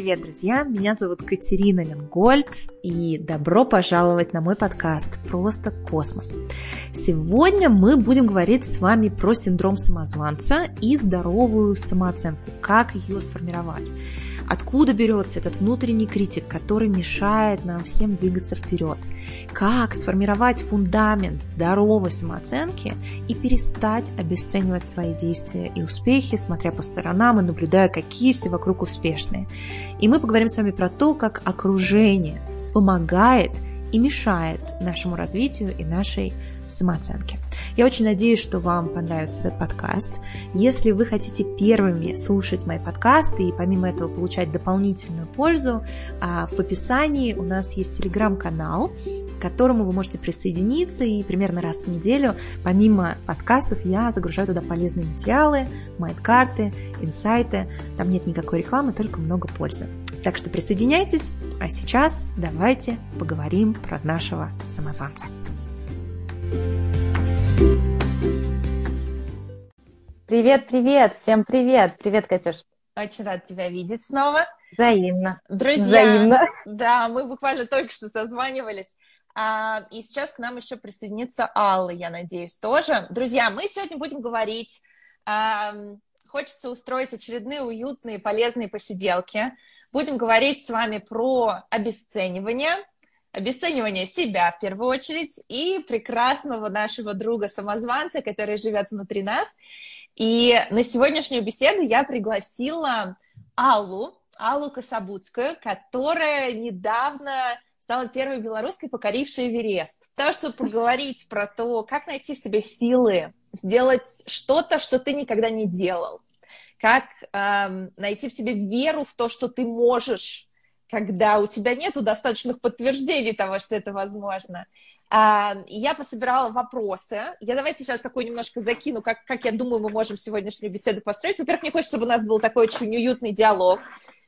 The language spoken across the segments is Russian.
привет, друзья! Меня зовут Катерина Ленгольд, и добро пожаловать на мой подкаст «Просто космос». Сегодня мы будем говорить с вами про синдром самозванца и здоровую самооценку, как ее сформировать. Откуда берется этот внутренний критик, который мешает нам всем двигаться вперед? Как сформировать фундамент здоровой самооценки и перестать обесценивать свои действия и успехи, смотря по сторонам и наблюдая, какие все вокруг успешные. И мы поговорим с вами про то, как окружение помогает и мешает нашему развитию и нашей самооценки. Я очень надеюсь, что вам понравится этот подкаст. Если вы хотите первыми слушать мои подкасты и помимо этого получать дополнительную пользу, а, в описании у нас есть телеграм-канал, к которому вы можете присоединиться и примерно раз в неделю, помимо подкастов, я загружаю туда полезные материалы, майнд-карты, инсайты. Там нет никакой рекламы, только много пользы. Так что присоединяйтесь, а сейчас давайте поговорим про нашего самозванца. Привет, привет, всем привет. Привет, Катюш. Очень рад тебя видеть снова. Взаимно. Друзья, Взаимно. да, мы буквально только что созванивались. А, и сейчас к нам еще присоединится Алла, я надеюсь, тоже. Друзья, мы сегодня будем говорить, а, хочется устроить очередные уютные, полезные посиделки. Будем говорить с вами про обесценивание, обесценивание себя в первую очередь и прекрасного нашего друга-самозванца, который живет внутри нас. И на сегодняшнюю беседу я пригласила Аллу, Аллу Кособудскую, которая недавно стала первой белорусской, покорившей Эверест. То, чтобы поговорить про то, как найти в себе силы, сделать что-то, что ты никогда не делал, как эм, найти в себе веру в то, что ты можешь, когда у тебя нет достаточных подтверждений того, что это возможно. А, я пособирала вопросы. Я давайте сейчас такой немножко закину, как, как я думаю, мы можем сегодняшнюю беседу построить. Во-первых, мне хочется, чтобы у нас был такой очень уютный диалог.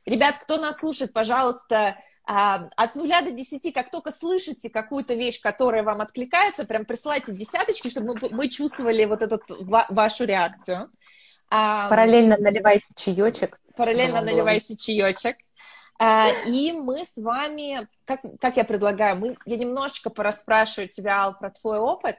Ребят, кто нас слушает, пожалуйста, а, от нуля до десяти, как только слышите какую-то вещь, которая вам откликается, прям присылайте десяточки, чтобы мы, мы чувствовали вот эту вашу реакцию. А, параллельно наливайте чаечек. Параллельно наливайте чаечек. А, и мы с вами, как, как я предлагаю, мы, я немножечко порасспрашиваю тебя, Ал, про твой опыт,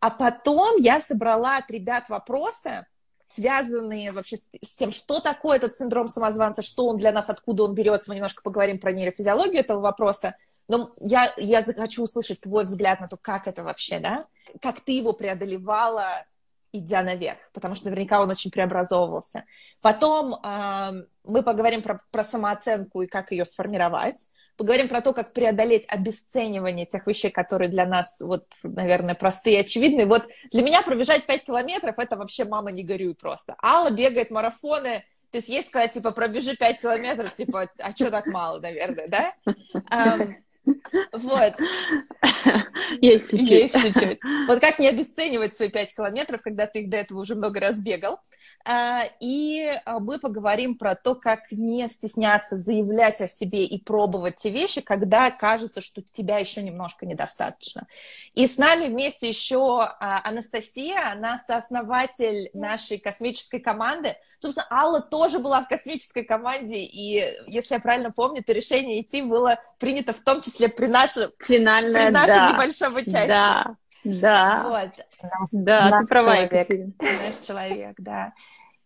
а потом я собрала от ребят вопросы, связанные вообще с, с тем, что такое этот синдром самозванца, что он для нас, откуда он берется. Мы немножко поговорим про нейрофизиологию этого вопроса. Но я, я хочу услышать твой взгляд на то, как это вообще, да? Как ты его преодолевала, идя наверх, потому что наверняка он очень преобразовывался. Потом э, мы поговорим про, про самооценку и как ее сформировать. Поговорим про то, как преодолеть обесценивание тех вещей, которые для нас, вот, наверное, простые и очевидные. Вот для меня пробежать 5 километров – это вообще мама не горюй просто. Алла бегает марафоны, то есть есть сказать, типа, пробежи 5 километров, типа, а что так мало, наверное, да? Um, вот. Есть чуть-чуть. Есть чуть-чуть. Вот как не обесценивать свои 5 километров, когда ты их до этого уже много раз бегал. А, и а, мы поговорим про то, как не стесняться заявлять о себе и пробовать те вещи, когда кажется, что тебя еще немножко недостаточно. И с нами вместе еще а, Анастасия, она сооснователь нашей космической команды. Собственно, Алла тоже была в космической команде, и, если я правильно помню, то решение идти было принято в том числе при, нашем, Финальное, при нашем да. небольшом участии. Да, да. Вот. Да, наш ты права, человек. Наш человек, да.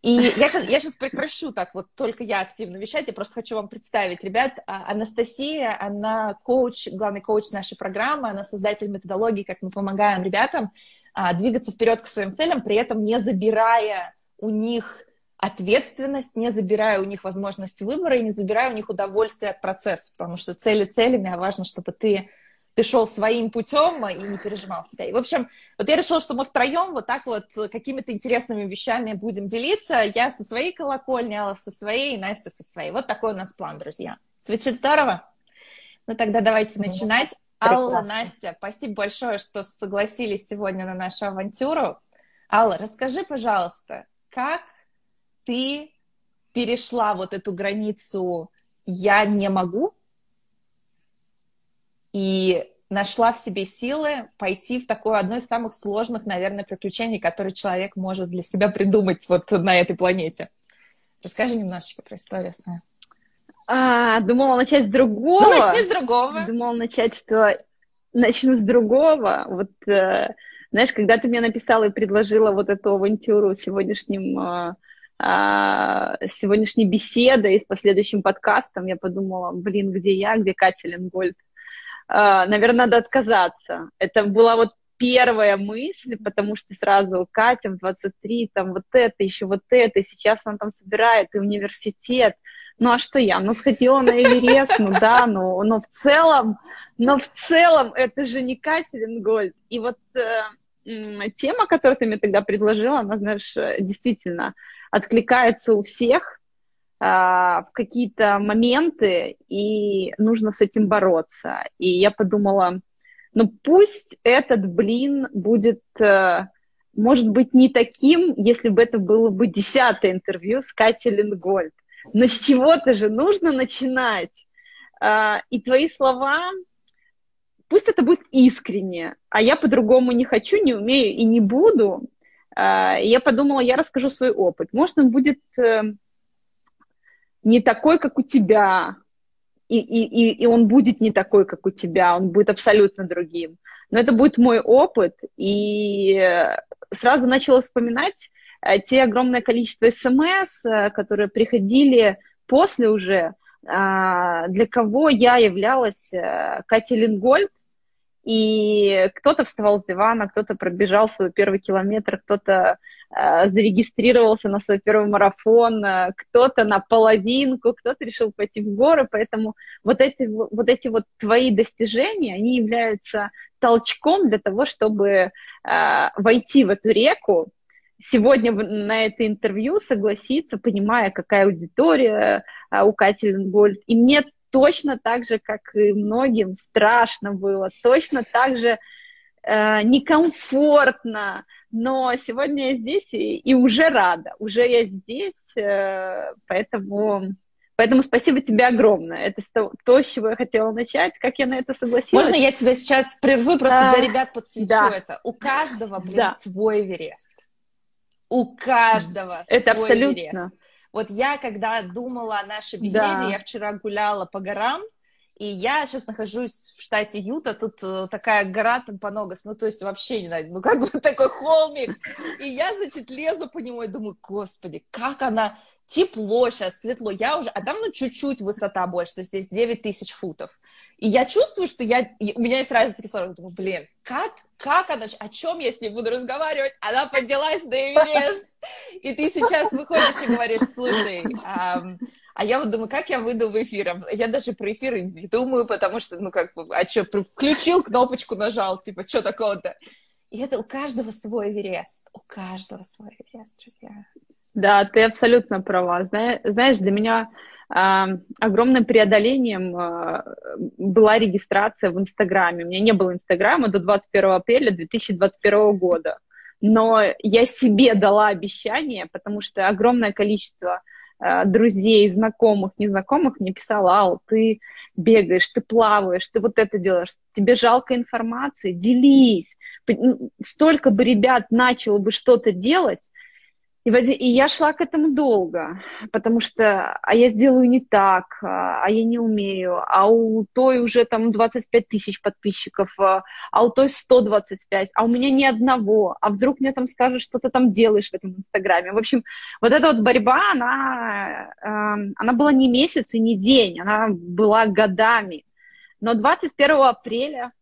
И я сейчас, я сейчас прекращу так вот только я активно вещать, я просто хочу вам представить. Ребят, а, Анастасия, она коуч, главный коуч нашей программы, она создатель методологии, как мы помогаем ребятам а, двигаться вперед к своим целям, при этом не забирая у них ответственность, не забирая у них возможность выбора и не забирая у них удовольствие от процесса, потому что цели целями, а важно, чтобы ты ты шел своим путем и не переживал себя. И, в общем, вот я решила, что мы втроем вот так вот какими-то интересными вещами будем делиться. Я со своей колокольни, Алла со своей, Настя со своей. Вот такой у нас план, друзья. Звучит здорово? Ну, тогда давайте начинать. Алла, Настя, спасибо большое, что согласились сегодня на нашу авантюру. Алла, расскажи, пожалуйста, как ты перешла вот эту границу «я не могу» и нашла в себе силы пойти в такое одно из самых сложных, наверное, приключений, которые человек может для себя придумать вот на этой планете. Расскажи немножечко про историю свою. А, думала начать с другого. Ну, начни с другого. Думала начать, что начну с другого. Вот, э, знаешь, когда ты мне написала и предложила вот эту авантюру сегодняшним, э, э, сегодняшней беседой и с последующим подкастом, я подумала, блин, где я, где Катя Ленгольд? Э, наверное, надо отказаться. Это была вот первая мысль, потому что сразу Катя в 23, там вот это, еще вот это, сейчас она там собирает и университет. Ну а что я? Ну сходила на Эверест, ну да, но, но в целом, но в целом это же не Катя Ленгольд. И вот э, тема, которую ты мне тогда предложила, она, знаешь, действительно откликается у всех э, в какие-то моменты, и нужно с этим бороться. И я подумала, ну, пусть этот блин будет, э, может быть, не таким, если бы это было бы десятое интервью с Катей Ленгольд. Но с чего-то же нужно начинать. А, и твои слова, пусть это будет искренне, а я по-другому не хочу, не умею и не буду. А, я подумала, я расскажу свой опыт. Может, он будет э, не такой, как у тебя, и, и, и он будет не такой, как у тебя, он будет абсолютно другим. Но это будет мой опыт, и сразу начала вспоминать э, те огромное количество смс, э, которые приходили после уже, а, для кого я являлась э, Катей Лингольд, и кто-то вставал с дивана, кто-то пробежал свой первый километр, кто-то Э, зарегистрировался на свой первый марафон, э, кто-то на половинку, кто-то решил пойти в горы, поэтому вот эти вот, эти вот твои достижения, они являются толчком для того, чтобы э, войти в эту реку, сегодня на это интервью согласиться, понимая, какая аудитория э, у Кати Ленгольд. И мне точно так же, как и многим, страшно было, точно так же э, некомфортно, но сегодня я здесь и, и уже рада, уже я здесь, э, поэтому, поэтому спасибо тебе огромное. Это то, то, с чего я хотела начать, как я на это согласилась. Можно я тебя сейчас прерву, просто а, для ребят подсвечу да. это? У каждого, блин, да. свой Эверест. У каждого это свой абсолютно. Вот я, когда думала о нашей беседе, да. я вчера гуляла по горам, и я сейчас нахожусь в штате Юта, тут э, такая гора Тампоногас, ну, то есть вообще не знаю, ну, как бы такой холмик. И я, значит, лезу по нему и думаю, господи, как она тепло сейчас, светло. Я уже, а там, ну, чуть-чуть высота больше, то есть здесь 9 тысяч футов. И я чувствую, что я, у меня есть разница кислорода. Думаю, блин, как, как она, о чем я с ней буду разговаривать? Она поднялась на Эверест. И ты сейчас выходишь и говоришь, слушай, а я вот думаю, как я выйду в эфир? Я даже про эфир не думаю, потому что, ну, как бы, а что, включил кнопочку, нажал, типа, что такого-то? И это у каждого свой Эверест. У каждого свой Эверест, друзья. Да, ты абсолютно права. Знаешь, для меня э, огромным преодолением э, была регистрация в Инстаграме. У меня не было Инстаграма до 21 апреля 2021 года. Но я себе дала обещание, потому что огромное количество друзей, знакомых, незнакомых мне писала, Ал, ты бегаешь, ты плаваешь, ты вот это делаешь, тебе жалко информации, делись. Столько бы ребят начало бы что-то делать, и, и я шла к этому долго, потому что, а я сделаю не так, а, а я не умею, а у той уже там 25 тысяч подписчиков, а, а у той 125, а у меня ни одного, а вдруг мне там скажут, что ты там делаешь в этом Инстаграме. В общем, вот эта вот борьба, она, эм, она была не месяц и не день, она была годами. Но 21 апреля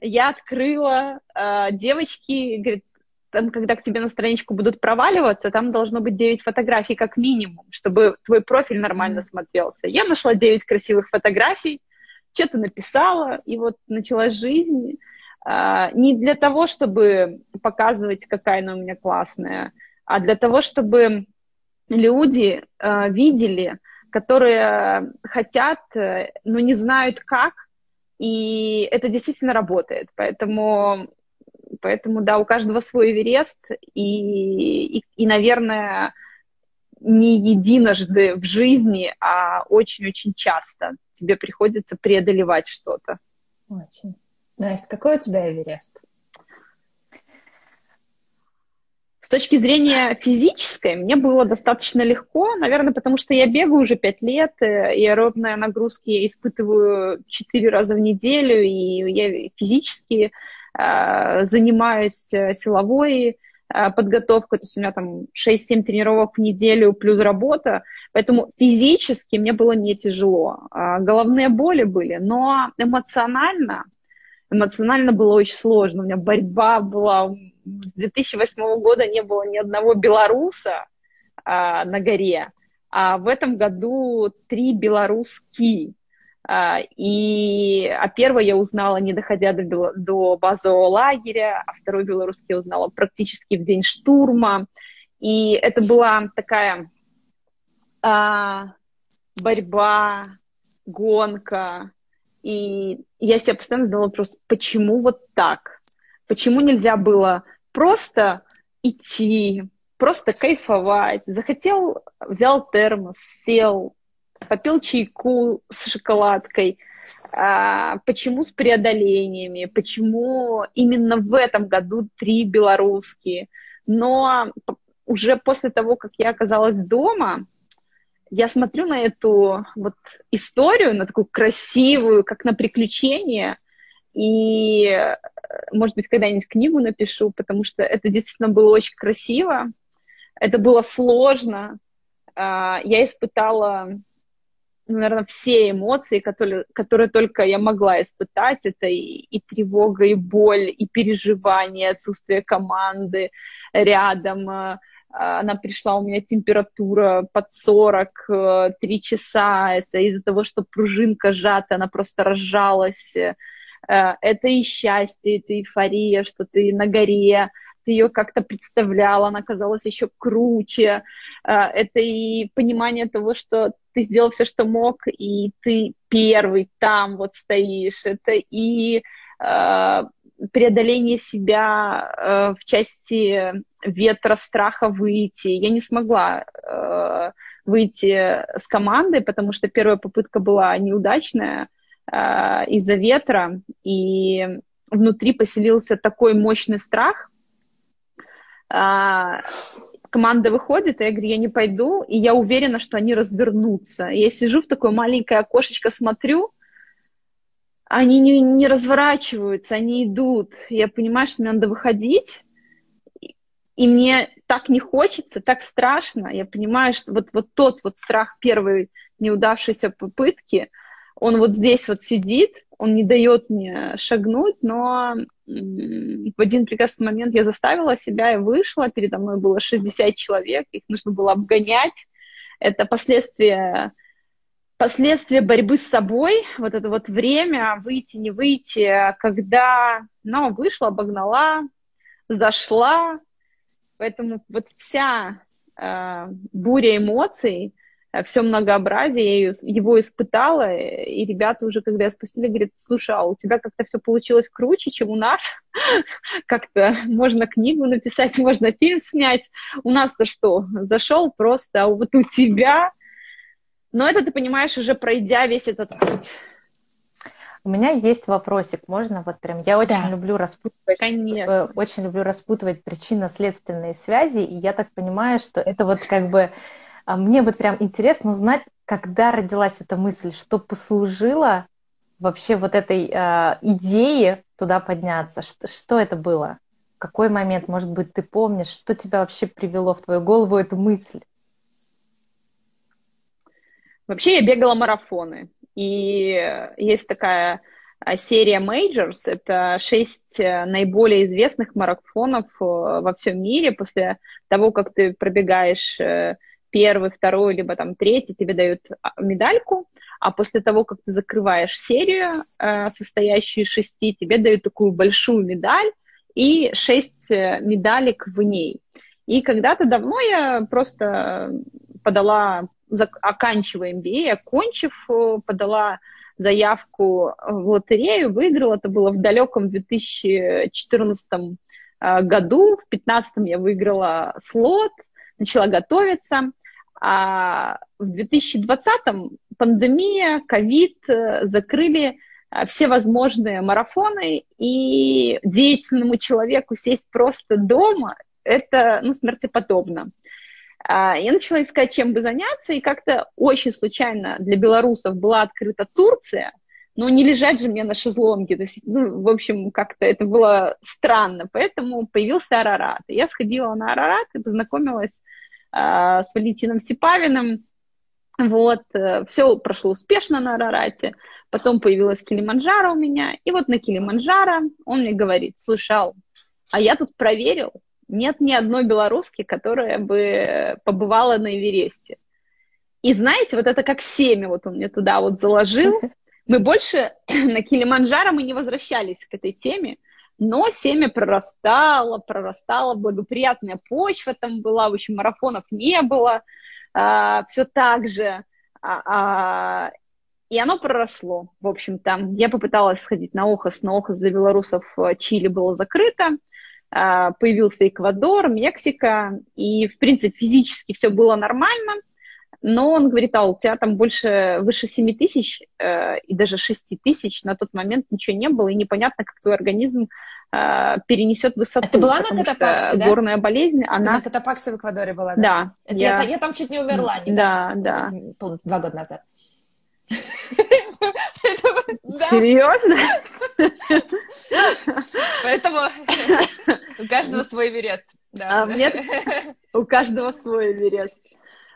я открыла, э, девочки, говорит, там, когда к тебе на страничку будут проваливаться, там должно быть 9 фотографий как минимум, чтобы твой профиль нормально смотрелся. Я нашла 9 красивых фотографий, что-то написала, и вот началась жизнь. А, не для того, чтобы показывать, какая она у меня классная, а для того, чтобы люди а, видели, которые хотят, э, но не знают как, и это действительно работает. Поэтому Поэтому, да, у каждого свой Эверест, и, и, и наверное, не единожды в жизни, а очень-очень часто тебе приходится преодолевать что-то. Очень. Настя, какой у тебя Эверест? точки зрения физической мне было достаточно легко, наверное, потому что я бегаю уже пять лет, э, и аэробные нагрузки я испытываю четыре раза в неделю, и я физически занимаюсь э, силовой э, подготовкой, то есть у меня там 6-7 тренировок в неделю плюс работа, поэтому физически мне было не тяжело. Э, головные боли были, но эмоционально, эмоционально было очень сложно, у меня борьба была с 2008 года не было ни одного белоруса а, на горе, а в этом году три белорусские. А, и а первое я узнала, не доходя до, до базового лагеря, а второй белорусский я узнала практически в день штурма. И это была такая а, борьба, гонка. И я себе постоянно задала вопрос, почему вот так? Почему нельзя было просто идти, просто кайфовать. Захотел, взял термос, сел, попил чайку с шоколадкой. А, почему с преодолениями? Почему именно в этом году три белорусские? Но уже после того, как я оказалась дома, я смотрю на эту вот историю, на такую красивую, как на приключение, и, может быть, когда-нибудь книгу напишу, потому что это действительно было очень красиво, это было сложно. А, я испытала, наверное, все эмоции, которые, которые только я могла испытать. Это и, и тревога, и боль, и переживание, отсутствие команды рядом. А, она пришла, у меня температура под 40, э, три часа. Это из-за того, что пружинка сжата, она просто разжалась Э, это и счастье, это эйфория, что ты на горе, ее как-то представляла, она казалась еще круче. Э, это и понимание того, что ты сделал все, что мог, и ты первый там вот стоишь. Это и э, преодоление себя в части ветра, страха выйти. Я не смогла выйти с командой, потому что первая попытка была неудачная. Из-за ветра, и внутри поселился такой мощный страх. Э, команда выходит, и я говорю, я не пойду, и я уверена, что они развернутся. Я сижу в такое маленькое окошечко, смотрю, они не, не разворачиваются, они идут. Я понимаю, что мне надо выходить, и мне так не хочется, так страшно. Я понимаю, что вот, вот тот вот страх первой неудавшейся попытки – он вот здесь вот сидит, он не дает мне шагнуть, но в один прекрасный момент я заставила себя и вышла, передо мной было 60 человек, их нужно было обгонять. Это последствия, последствия борьбы с собой, вот это вот время, выйти, не выйти, когда, ну, вышла, обогнала, зашла, поэтому вот вся э, буря эмоций, все многообразие, я его испытала, и ребята уже, когда я спустили, говорят, слушай, а у тебя как-то все получилось круче, чем у нас, как-то можно книгу написать, можно фильм снять, у нас-то что, зашел просто, а вот у тебя, но это ты понимаешь, уже пройдя весь этот путь. У меня есть вопросик, можно вот прям, я очень да. люблю распутывать, Конечно. Э, очень люблю распутывать причинно-следственные связи, и я так понимаю, что это вот как бы мне вот прям интересно узнать, когда родилась эта мысль, что послужило вообще вот этой э, идее туда подняться? Что, что это было? В какой момент, может быть, ты помнишь, что тебя вообще привело в твою голову эту мысль? Вообще я бегала марафоны. И есть такая а, серия Majors. Это шесть э, наиболее известных марафонов э, во всем мире. После того, как ты пробегаешь э, первый, второй, либо там третий, тебе дают а, медальку, а после того, как ты закрываешь серию, э, состоящую из шести, тебе дают такую большую медаль и шесть э, медалек в ней. И когда-то давно я просто подала, оканчивая MBA, окончив, э, подала заявку в лотерею, выиграла, это было в далеком 2014 году, в 2015 я выиграла слот, начала готовиться, а в 2020-м пандемия, ковид э, закрыли э, все возможные марафоны, и деятельному человеку сесть просто дома это, ну, смертеподобно. А, я начала искать, чем бы заняться, и как-то очень случайно для белорусов была открыта Турция, но не лежать же мне на шезлонге. То есть, ну, в общем, как-то это было странно. Поэтому появился Арарат. И я сходила на Арарат и познакомилась с Валентином Сипавиным. Вот, э, все прошло успешно на Арарате. Потом появилась Килиманджаро у меня. И вот на Килиманджаро он мне говорит, слушай, а я тут проверил, нет ни одной белоруски, которая бы побывала на Эвересте. И знаете, вот это как семя, вот он мне туда вот заложил. Мы больше на Килиманджаро мы не возвращались к этой теме, но семя прорастало, прорастало, благоприятная почва там была, в общем, марафонов не было, а, все так же. А, а, и оно проросло, в общем, там. Я попыталась сходить на ОХОС, но ОХОС для белорусов э, Чили было закрыто. А, появился Эквадор, Мексика, и, в принципе, физически все было нормально, но он говорит, а у тебя там больше, выше 7 тысяч э, и даже 6 тысяч, на тот момент ничего не было, и непонятно, как твой организм э, перенесет высоту. А ты была на Катапаксе, да? горная болезнь, она... Ты на Катапаксе в Эквадоре была, да? Да. Это я... Я, я там чуть не умерла. Да, да. Два года назад. Серьезно? Поэтому у каждого свой Эверест. А, у каждого свой Эверест.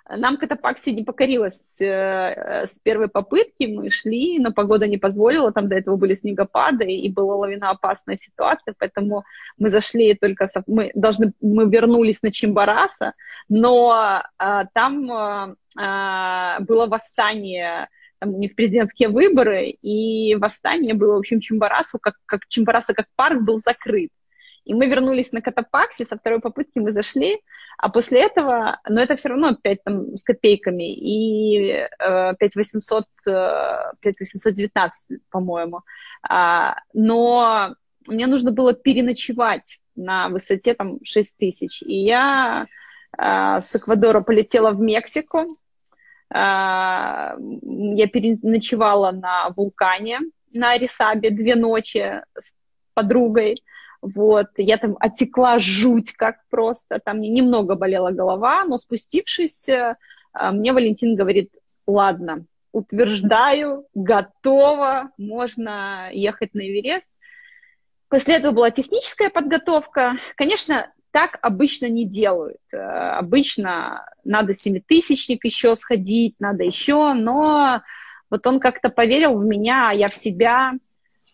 Нам Катапакси не покорилась э, с первой попытки, мы шли, но погода не позволила, там до этого были снегопады, и была лавиноопасная ситуация, поэтому мы зашли только, мы должны, мы вернулись на Чимбараса, но а, там а, было восстание там у них президентские выборы, и восстание было, в общем, Чимбарасу, как, как Чимбараса как парк был закрыт. И мы вернулись на Катапаксе, со второй попытки мы зашли, а после этого, но это все равно 5 там, с копейками, и э, 5800, э, 5819, по-моему. А, но мне нужно было переночевать на высоте там 6 тысяч. И я э, с Эквадора полетела в Мексику, а, я переночевала на вулкане на Арисабе две ночи с подругой. Вот, я там отекла жуть как просто, там мне немного болела голова, но спустившись, а, мне Валентин говорит, ладно, утверждаю, готова, можно ехать на Эверест. После этого была техническая подготовка. Конечно, так обычно не делают. Э, обычно надо семитысячник еще сходить, надо еще, но вот он как-то поверил в меня, а я в себя.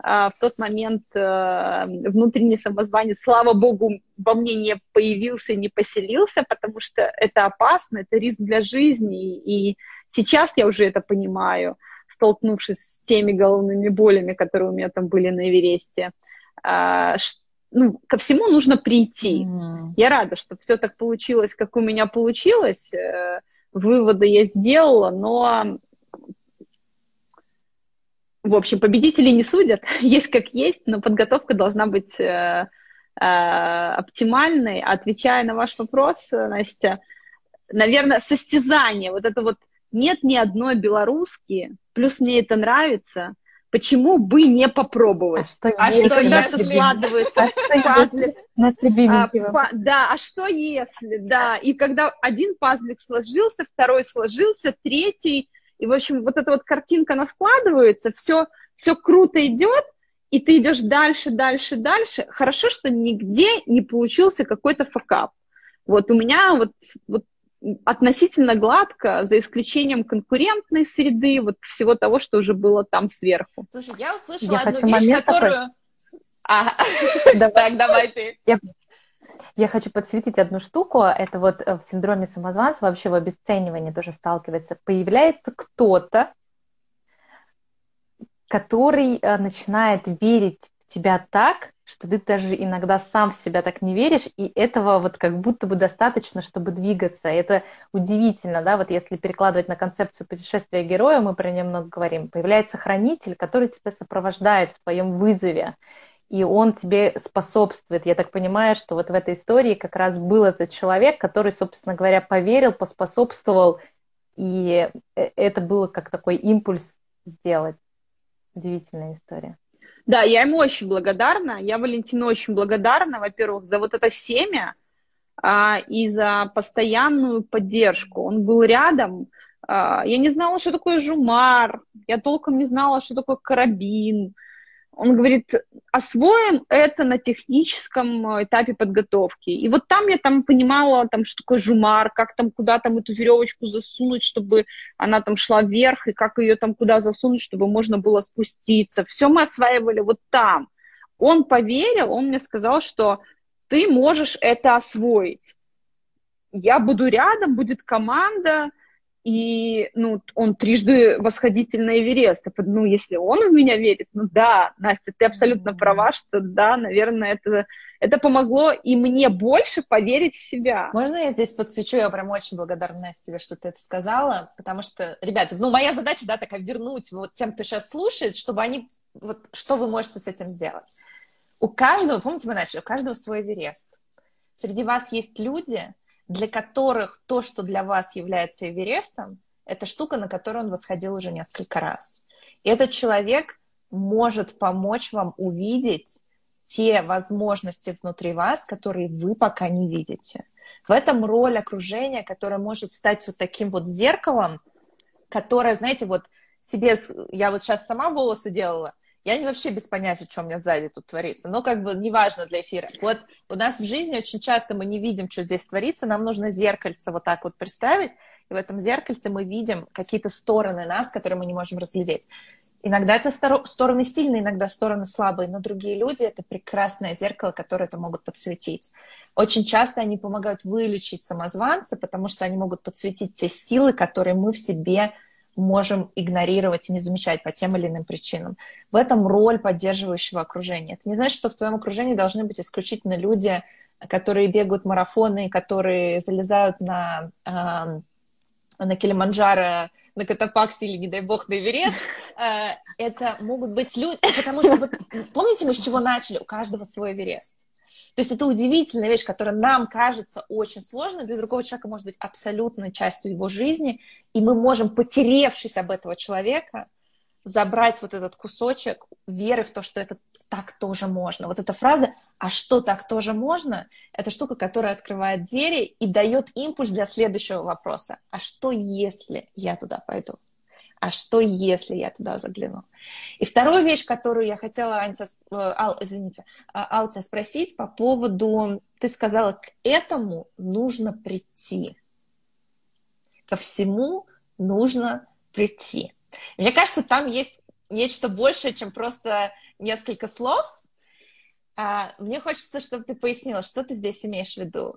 А, в тот момент э, внутренний самозванец, слава богу, во мне не появился, не поселился, потому что это опасно, это риск для жизни. И сейчас я уже это понимаю, столкнувшись с теми головными болями, которые у меня там были на Эвересте, а, ну, ко всему нужно прийти. Mm. Я рада, что все так получилось, как у меня получилось. Э, выводы я сделала, но в общем, победители не судят, есть как есть, но подготовка должна быть э, э, оптимальной. Отвечая на ваш вопрос, Настя, наверное, состязание, вот это вот нет ни одной белорусски, плюс мне это нравится, почему бы не попробовать? А что, а если, что если складывается а пазлик? Наш а, по, да, а что если, да, и когда один пазлик сложился, второй сложился, третий, и, в общем, вот эта вот картинка, она складывается, все, все круто идет, и ты идешь дальше, дальше, дальше. Хорошо, что нигде не получился какой-то факап. Вот у меня вот, вот относительно гладко, за исключением конкурентной среды, вот всего того, что уже было там сверху. Слушай, я услышала я одну вещь, которую... А, так, давай ты. Я хочу подсветить одну штуку. Это вот в синдроме самозванца, вообще в обесценивании тоже сталкивается. Появляется кто-то, который э, начинает верить в тебя так, что ты даже иногда сам в себя так не веришь, и этого вот как будто бы достаточно, чтобы двигаться. Это удивительно, да, вот если перекладывать на концепцию путешествия героя, мы про нее много говорим, появляется хранитель, который тебя сопровождает в твоем вызове, и он тебе способствует. Я так понимаю, что вот в этой истории как раз был этот человек, который, собственно говоря, поверил, поспособствовал, и э, это было как такой импульс сделать. Удивительная история. Да, я ему очень благодарна. Я Валентину очень благодарна, во-первых, за вот это семя, а, и за постоянную поддержку. Он был рядом. А, я не знала, что такое жумар, я толком не знала, что такое карабин. Он говорит, освоим это на техническом этапе подготовки. И вот там я там понимала, там, что такое жумар, как там, куда там эту веревочку засунуть, чтобы она там шла вверх, и как ее там куда засунуть, чтобы можно было спуститься. Все мы осваивали вот там. Он поверил, он мне сказал, что ты можешь это освоить. Я буду рядом, будет команда, и ну, он трижды восходитель на Эверест. Ну, если он в меня верит, ну да, Настя, ты абсолютно права, что да, наверное, это, это помогло и мне больше поверить в себя. Можно я здесь подсвечу? Я прям очень благодарна Настя тебе, что ты это сказала, потому что, ребята, ну, моя задача, да, такая вернуть вот тем, кто сейчас слушает, чтобы они, вот, что вы можете с этим сделать. У каждого, помните, мы начали, у каждого свой Эверест. Среди вас есть люди, для которых то, что для вас является Эверестом, это штука, на которую он восходил уже несколько раз. И этот человек может помочь вам увидеть те возможности внутри вас, которые вы пока не видите. В этом роль окружения, которое может стать вот таким вот зеркалом, которое, знаете, вот себе, я вот сейчас сама волосы делала, я не вообще без понятия, что у меня сзади тут творится. Но как бы неважно для эфира. Вот у нас в жизни очень часто мы не видим, что здесь творится. Нам нужно зеркальце вот так вот представить. И в этом зеркальце мы видим какие-то стороны нас, которые мы не можем разглядеть. Иногда это стороны сильные, иногда стороны слабые, но другие люди — это прекрасное зеркало, которое это могут подсветить. Очень часто они помогают вылечить самозванца, потому что они могут подсветить те силы, которые мы в себе можем игнорировать и не замечать по тем или иным причинам. В этом роль поддерживающего окружения. Это не значит, что в твоем окружении должны быть исключительно люди, которые бегают марафоны, которые залезают на, э, на Килиманджаро, на Катапаксе или, не дай бог, на Эверест. Э, это могут быть люди, потому что, вот, помните, мы с чего начали? У каждого свой Эверест. То есть это удивительная вещь, которая нам кажется очень сложной, для другого человека может быть абсолютной частью его жизни, и мы можем, потеревшись об этого человека, забрать вот этот кусочек веры в то, что это так тоже можно. Вот эта фраза «а что так тоже можно?» — это штука, которая открывает двери и дает импульс для следующего вопроса. А что, если я туда пойду? А что, если я туда загляну? И вторую вещь, которую я хотела, Аньца, э, Ал, извините, а, Алция, спросить по поводу, ты сказала, к этому нужно прийти. Ко всему нужно прийти. Мне кажется, там есть нечто большее, чем просто несколько слов. А, мне хочется, чтобы ты пояснила, что ты здесь имеешь в виду.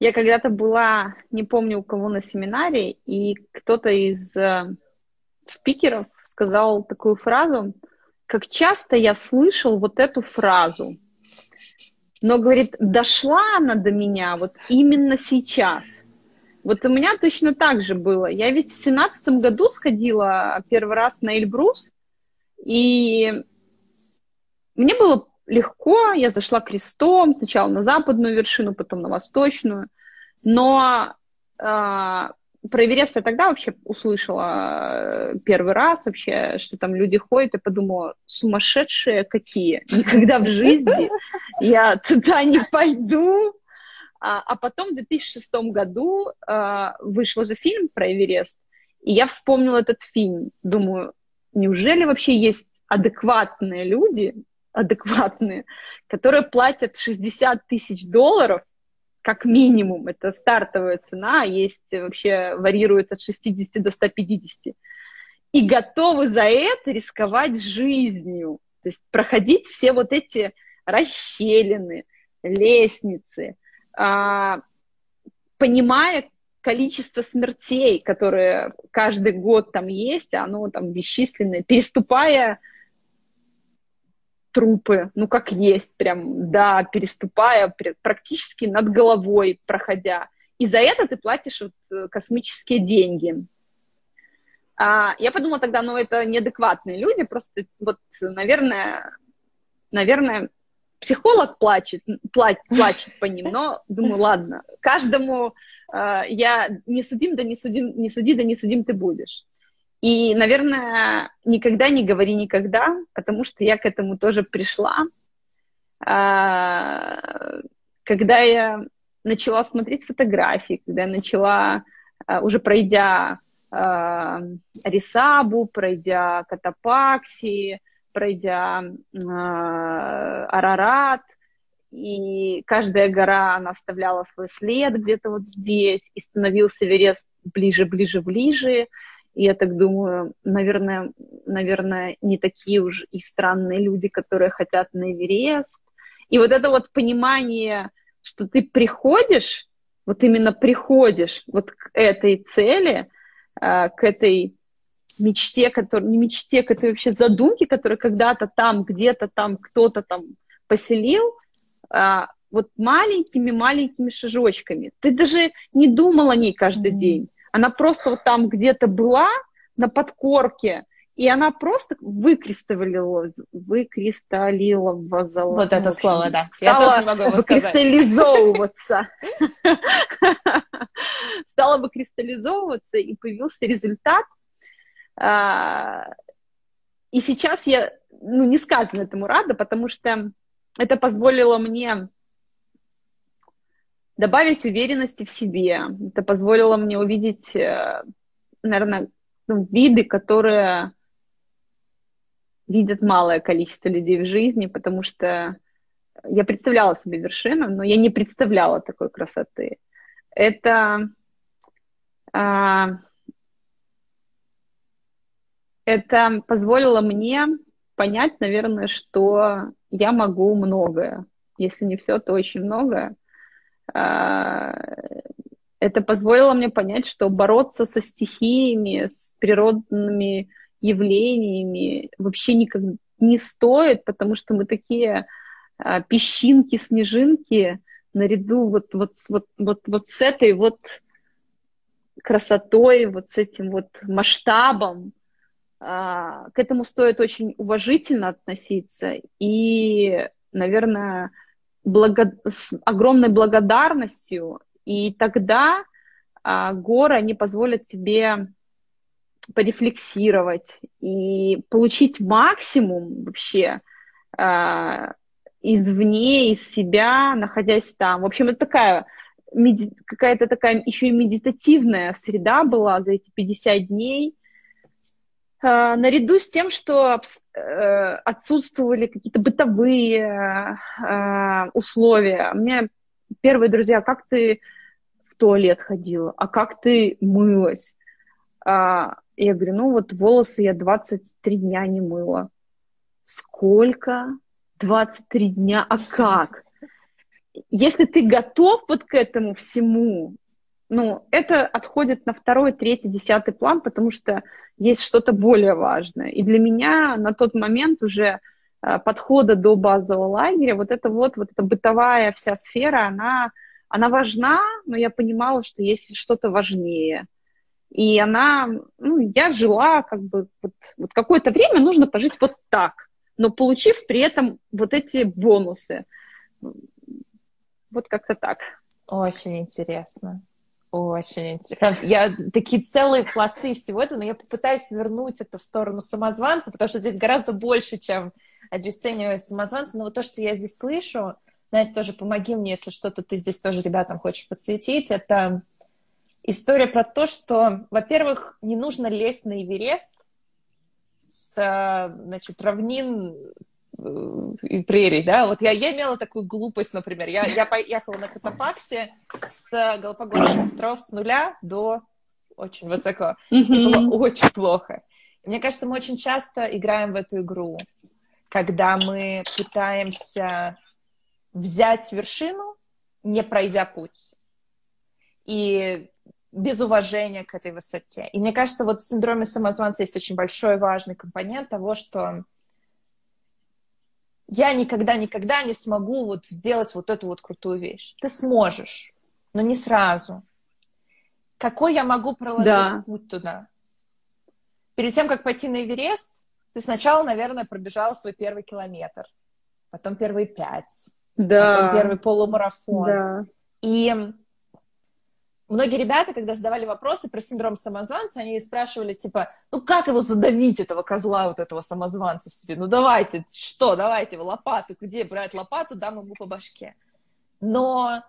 Я когда-то была, не помню у кого на семинаре, и кто-то из э, спикеров сказал такую фразу, как часто я слышал вот эту фразу. Но, говорит, дошла она до меня вот именно сейчас. Вот у меня точно так же было. Я ведь в семнадцатом году сходила первый раз на Эльбрус, и мне было легко, я зашла крестом, сначала на западную вершину, потом на восточную, но э, про Эверест я тогда вообще услышала э, первый раз вообще, что там люди ходят, и подумала, сумасшедшие какие, никогда в жизни я туда не пойду. А, а потом в 2006 году э, вышел же фильм про Эверест, и я вспомнила этот фильм. Думаю, неужели вообще есть адекватные люди, адекватные, которые платят 60 тысяч долларов, как минимум, это стартовая цена, есть вообще варьируется от 60 до 150, и готовы за это рисковать жизнью, то есть проходить все вот эти расщелины, лестницы, а, понимая количество смертей, которые каждый год там есть, оно там бесчисленное, переступая трупы, ну как есть, прям, да, переступая практически над головой, проходя. И за это ты платишь вот э, космические деньги. А, я подумала тогда, ну это неадекватные люди, просто вот, наверное, наверное, психолог плачет, плачет, плачет по ним, но думаю, ладно, каждому э, я не судим, да не судим, не суди, да не судим ты будешь. И, наверное, никогда не говори никогда, потому что я к этому тоже пришла. а, когда я начала смотреть фотографии, когда я начала, а, уже пройдя а, Рисабу, пройдя Катапакси, пройдя Арарат, и каждая гора, она оставляла свой след где-то вот здесь, и становился Эверест ближе, ближе, ближе. И я так думаю, наверное, наверное, не такие уж и странные люди, которые хотят на Эверест. И вот это вот понимание, что ты приходишь, вот именно приходишь вот к этой цели, а, к этой мечте, которая, не мечте, к этой вообще задумке, которая когда-то там, где-то там кто-то там поселил, а, вот маленькими-маленькими шажочками. Ты даже не думал о ней каждый mm-hmm. день. Она просто вот там где-то была на подкорке, и она просто выкристаллилась, выкристаллиловалась. Вот это слово, да. Я тоже могу его выкристаллизовываться. Стала выкристаллизовываться, и появился результат. А, и сейчас я, ну, не сказано этому рада, потому что это позволило мне добавить уверенности в себе. Это позволило мне увидеть, э, наверное, ну, виды, которые видят малое количество людей в жизни, потому что я представляла себе вершину, но я не представляла такой красоты. Это, а, это позволило мне понять, наверное, что я могу многое. Если не все, то очень многое. А, это позволило мне понять, что бороться со стихиями, с природными явлениями вообще никак не стоит, потому что мы такие а, песчинки, снежинки наряду вот, вот, вот, вот, вот с этой вот красотой, вот с этим вот масштабом, а, к этому стоит очень уважительно относиться. И, наверное, благо... с огромной благодарностью. И тогда а, горы, они позволят тебе порефлексировать и получить максимум вообще а, извне, из себя, находясь там. В общем, это такая меди... какая-то такая еще и медитативная среда была за эти 50 дней, наряду с тем, что э, отсутствовали какие-то бытовые э, условия. Мне первые друзья, как ты в туалет ходила, а как ты мылась? А, я говорю, ну вот волосы я 23 дня не мыла. Сколько? 23 дня, а как? Если ты готов вот к этому всему, ну, это отходит на второй, третий, десятый план, потому что есть что-то более важное. И для меня на тот момент уже э, подхода до базового лагеря, вот это вот, вот эта бытовая вся сфера, она, она важна, но я понимала, что есть что-то важнее. И она, ну, я жила как бы, вот, вот какое-то время нужно пожить вот так, но получив при этом вот эти бонусы. Вот как-то так. Очень интересно. Очень интересно. Я такие целые пласты всего этого, но я попытаюсь вернуть это в сторону самозванца, потому что здесь гораздо больше, чем обесценивая самозванца. Но вот то, что я здесь слышу, Настя, тоже помоги мне, если что-то ты здесь тоже ребятам хочешь подсветить, это история про то, что, во-первых, не нужно лезть на Эверест с, значит, равнин и прерий, да, вот я, я имела такую глупость, например, я, я поехала на Катапаксе с Галапагосских островов с нуля до очень высоко, и было очень плохо. Мне кажется, мы очень часто играем в эту игру, когда мы пытаемся взять вершину, не пройдя путь, и без уважения к этой высоте. И мне кажется, вот в синдроме самозванца есть очень большой важный компонент того, что я никогда-никогда не смогу вот сделать вот эту вот крутую вещь. Ты сможешь, но не сразу. Какой я могу проложить да. путь туда? Перед тем, как пойти на Эверест, ты сначала, наверное, пробежала свой первый километр, потом первые пять, да. потом первый полумарафон. Да. И многие ребята, когда задавали вопросы про синдром самозванца, они спрашивали, типа, ну как его задавить, этого козла, вот этого самозванца в себе? Ну давайте, что, давайте, лопату, где брать лопату, дам ему по башке. Но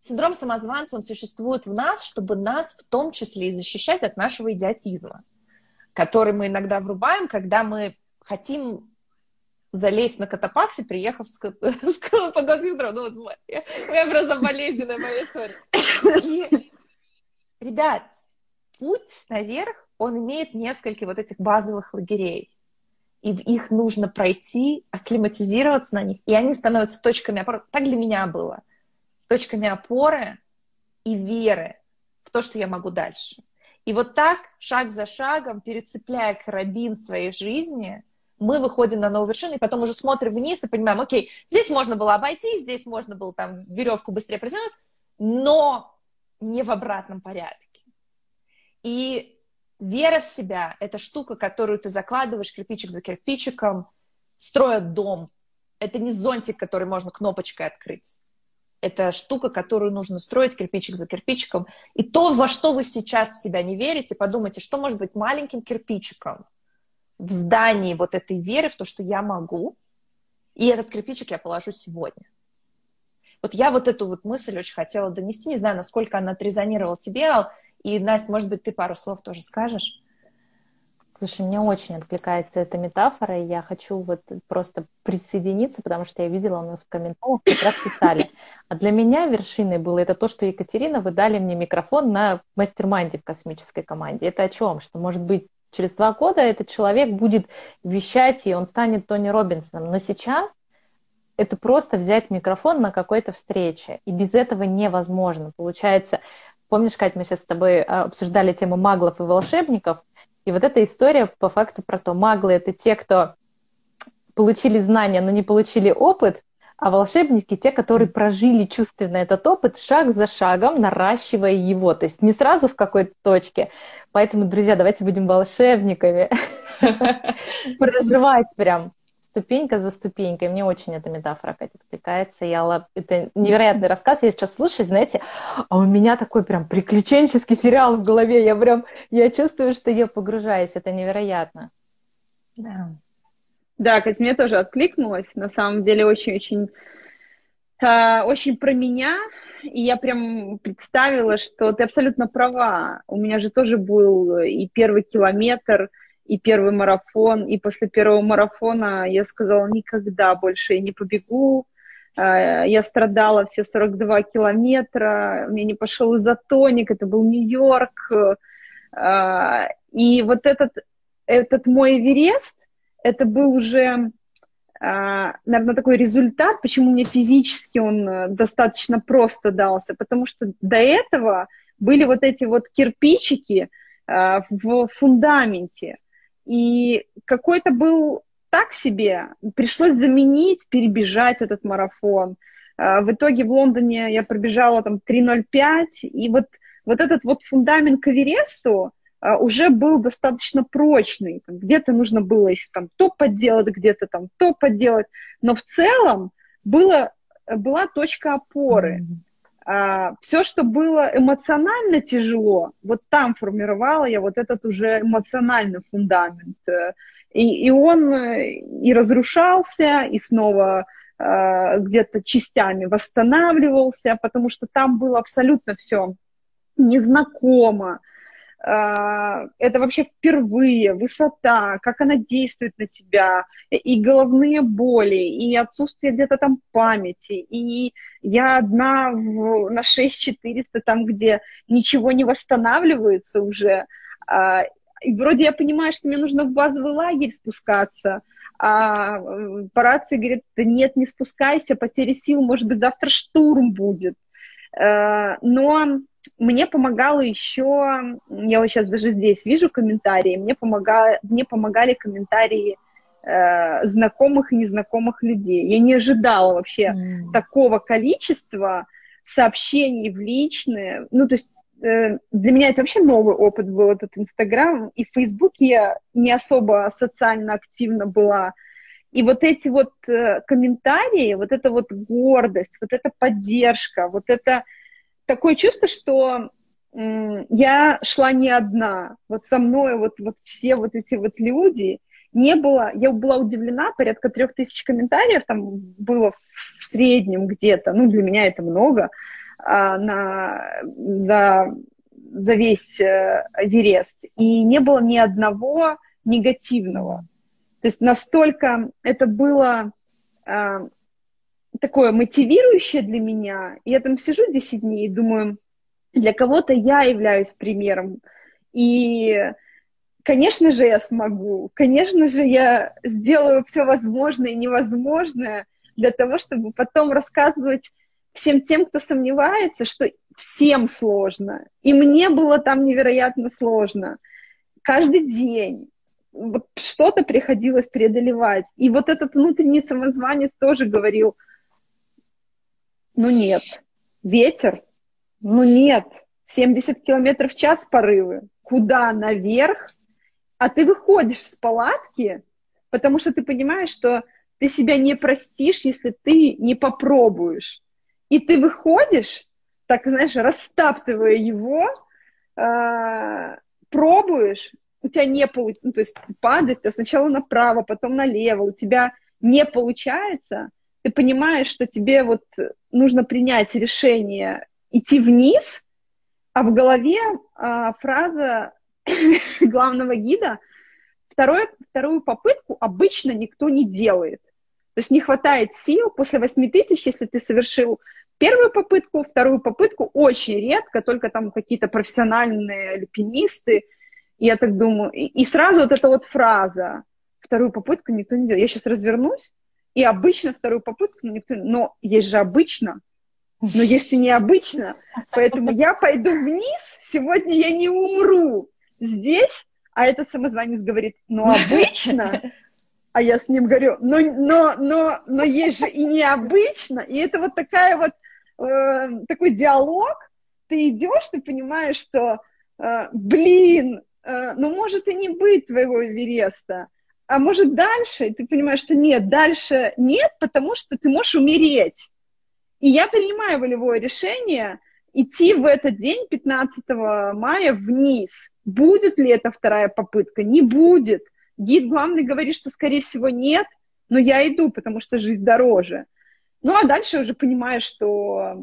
синдром самозванца, он существует в нас, чтобы нас в том числе и защищать от нашего идиотизма, который мы иногда врубаем, когда мы хотим залезть на катапаксе, приехав с, с по госсиндроmu. Ну, вот моя, моя просто болезненная моя история. И, ребят, путь наверх, он имеет несколько вот этих базовых лагерей. И их нужно пройти, акклиматизироваться на них, и они становятся точками опоры. Так для меня было. Точками опоры и веры в то, что я могу дальше. И вот так, шаг за шагом, перецепляя карабин своей жизни – мы выходим на новую вершину, и потом уже смотрим вниз и понимаем, окей, здесь можно было обойти, здесь можно было там веревку быстрее протянуть, но не в обратном порядке. И вера в себя – это штука, которую ты закладываешь кирпичик за кирпичиком, строя дом. Это не зонтик, который можно кнопочкой открыть. Это штука, которую нужно строить кирпичик за кирпичиком. И то, во что вы сейчас в себя не верите, подумайте, что может быть маленьким кирпичиком – в здании вот этой веры в то, что я могу, и этот кирпичик я положу сегодня. Вот я вот эту вот мысль очень хотела донести, не знаю, насколько она отрезонировала тебе, Ал, и, Настя, может быть, ты пару слов тоже скажешь? Слушай, мне очень откликается эта метафора, и я хочу вот просто присоединиться, потому что я видела у нас в комментариях, как раз писали. А для меня вершиной было это то, что Екатерина, вы дали мне микрофон на мастер-майнде в космической команде. Это о чем? Что, может быть, через два года этот человек будет вещать, и он станет Тони Робинсоном. Но сейчас это просто взять микрофон на какой-то встрече. И без этого невозможно. Получается, помнишь, Кать, мы сейчас с тобой а, обсуждали тему маглов и волшебников, и вот эта история по факту про то, маглы — это те, кто получили знания, но не получили опыт, а волшебники те, которые прожили чувственно этот опыт шаг за шагом, наращивая его, то есть не сразу в какой-то точке. Поэтому, друзья, давайте будем волшебниками, проживать прям ступенька за ступенькой. Мне очень эта метафора, Катя, откликается. Я, это невероятный рассказ. Я сейчас слушаю, знаете, а у меня такой прям приключенческий сериал в голове. Я прям, я чувствую, что я погружаюсь. Это невероятно. Да. Да, Катя, мне тоже откликнулась. На самом деле очень-очень э, очень про меня, и я прям представила, что ты абсолютно права. У меня же тоже был и первый километр, и первый марафон, и после первого марафона я сказала, никогда больше я не побегу. Э, я страдала все 42 километра, мне не пошел изотоник, это был Нью-Йорк. Э, и вот этот, этот мой Эверест, это был уже, а, наверное, такой результат, почему мне физически он э, достаточно просто дался, потому что до этого были вот эти вот кирпичики а, в фундаменте, и какой-то был так себе, пришлось заменить, перебежать этот марафон. А, в итоге в Лондоне я пробежала там 3.05, и вот, вот этот вот фундамент к Эвересту, а, уже был достаточно прочный. Где-то нужно было еще там то подделать, где-то там то подделать. Но в целом было, была точка опоры. Mm-hmm. А, все, что было эмоционально тяжело, вот там формировала я вот этот уже эмоциональный фундамент. И, и он э, и разрушался, и снова э, где-то частями восстанавливался, потому что там было абсолютно все незнакомо, а, это вообще впервые, высота, как она действует на тебя, и головные боли, и отсутствие где-то там памяти, и я одна в, на 6400, там, где ничего не восстанавливается уже, а, и вроде я понимаю, что мне нужно в базовый лагерь спускаться, а по рации говорит, нет, не спускайся, потери сил, может быть, завтра штурм будет. А, но мне помогало еще, я вот сейчас даже здесь вижу комментарии, мне, помогали, мне помогали комментарии э, знакомых и незнакомых людей. Я не ожидала вообще mm. такого количества сообщений в личные. Ну, то есть э, для меня это вообще новый опыт был, этот Инстаграм. И в Фейсбуке я не особо социально активно была. И вот эти вот э, комментарии, вот эта вот гордость, вот эта поддержка, вот это такое чувство, что я шла не одна. Вот со мной вот, вот все вот эти вот люди, не было, я была удивлена, порядка трех тысяч комментариев там было в среднем где-то, ну, для меня это много, а, на, за, за весь э, Эверест, и не было ни одного негативного. То есть настолько это было а, такое мотивирующее для меня. Я там сижу 10 дней и думаю, для кого-то я являюсь примером. И, конечно же, я смогу. Конечно же, я сделаю все возможное и невозможное для того, чтобы потом рассказывать всем тем, кто сомневается, что всем сложно. И мне было там невероятно сложно. Каждый день вот что-то приходилось преодолевать. И вот этот внутренний самозванец тоже говорил, ну нет, ветер, ну нет, 70 километров в час порывы, куда? Наверх, а ты выходишь с палатки, потому что ты понимаешь, что ты себя не простишь, если ты не попробуешь. И ты выходишь, так, знаешь, растаптывая его, э, пробуешь, у тебя не получается, ну, то есть ты падаешь, ты сначала направо, потом налево, у тебя не получается, ты понимаешь, что тебе вот нужно принять решение идти вниз, а в голове а, фраза главного гида второе, вторую попытку обычно никто не делает. То есть не хватает сил после 8 тысяч, если ты совершил первую попытку, вторую попытку очень редко, только там какие-то профессиональные альпинисты. Я так думаю, и, и сразу вот эта вот фраза, вторую попытку никто не делает. Я сейчас развернусь, и обычно вторую попытку, но никто, но есть же обычно, но если необычно, поэтому я пойду вниз, сегодня я не умру здесь, а этот самозванец говорит, ну обычно, а я с ним говорю, но, но, но, но есть же и необычно, и это вот такая вот, э, такой диалог, ты идешь, ты понимаешь, что, э, блин, э, ну может и не быть твоего Эвереста, а может дальше, и ты понимаешь, что нет, дальше нет, потому что ты можешь умереть. И я принимаю волевое решение идти в этот день, 15 мая, вниз. Будет ли это вторая попытка? Не будет. Гид главный говорит, что, скорее всего, нет, но я иду, потому что жизнь дороже. Ну, а дальше уже понимаю, что,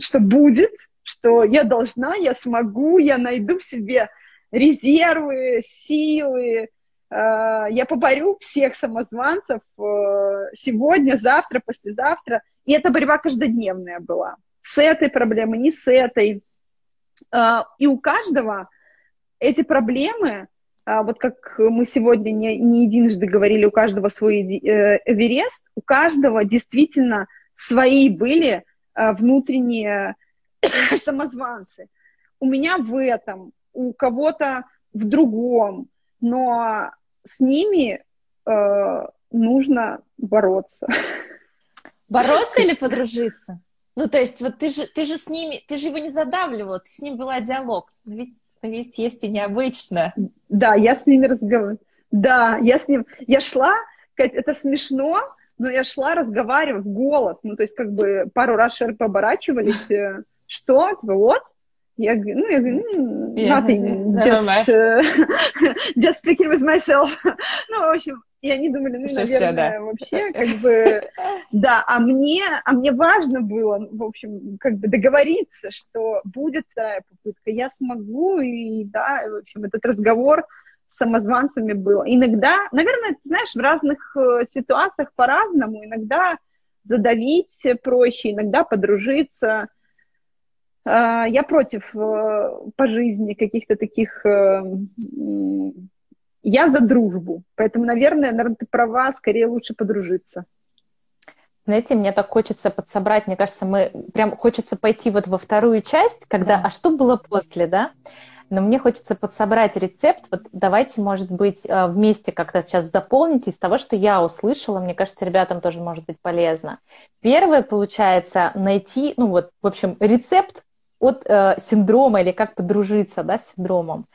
что будет, что я должна, я смогу, я найду в себе резервы, силы, я поборю всех самозванцев э, сегодня, завтра, послезавтра. И эта борьба каждодневная была. С этой проблемой, не с этой. А, и у каждого эти проблемы, вот как мы сегодня не, не единожды говорили, у каждого свой э, Эверест, у каждого действительно свои были внутренние самозванцы. У меня в этом, у кого-то в другом, но с ними э, нужно бороться. Бороться или подружиться? Ну, то есть, вот ты же, ты же с ними, ты же его не задавливала, ты с ним вела диалог. Но ведь, но ведь есть и необычно. Да, я с ними разговаривала. Да, я с ним, я шла, это смешно, но я шла разговаривать в голос. Ну, то есть, как бы пару раз шерпы оборачивались. Э, что? Типа, вот? Я ну, я говорю, ну, nothing, just, uh, just speaking with myself. ну, в общем, и они думали, ну, Что наверное, да. вообще, как бы, да, а мне, а мне важно было, в общем, как бы договориться, что будет вторая попытка, я смогу, и да, в общем, этот разговор с самозванцами был. Иногда, наверное, ты знаешь, в разных э, ситуациях по-разному, иногда задавить проще, иногда подружиться. А, я против э, по жизни каких-то таких э, я за дружбу. Поэтому, наверное, наверное, ты права, скорее лучше подружиться. Знаете, мне так хочется подсобрать, мне кажется, мы прям хочется пойти вот во вторую часть, когда, да. а что было после, да? Но мне хочется подсобрать рецепт. Вот давайте, может быть, э, вместе как-то сейчас дополните из того, что я услышала. Мне кажется, ребятам тоже может быть полезно. Первое, получается, найти, ну вот, в общем, рецепт от э, синдрома или как подружиться, да, с синдромом.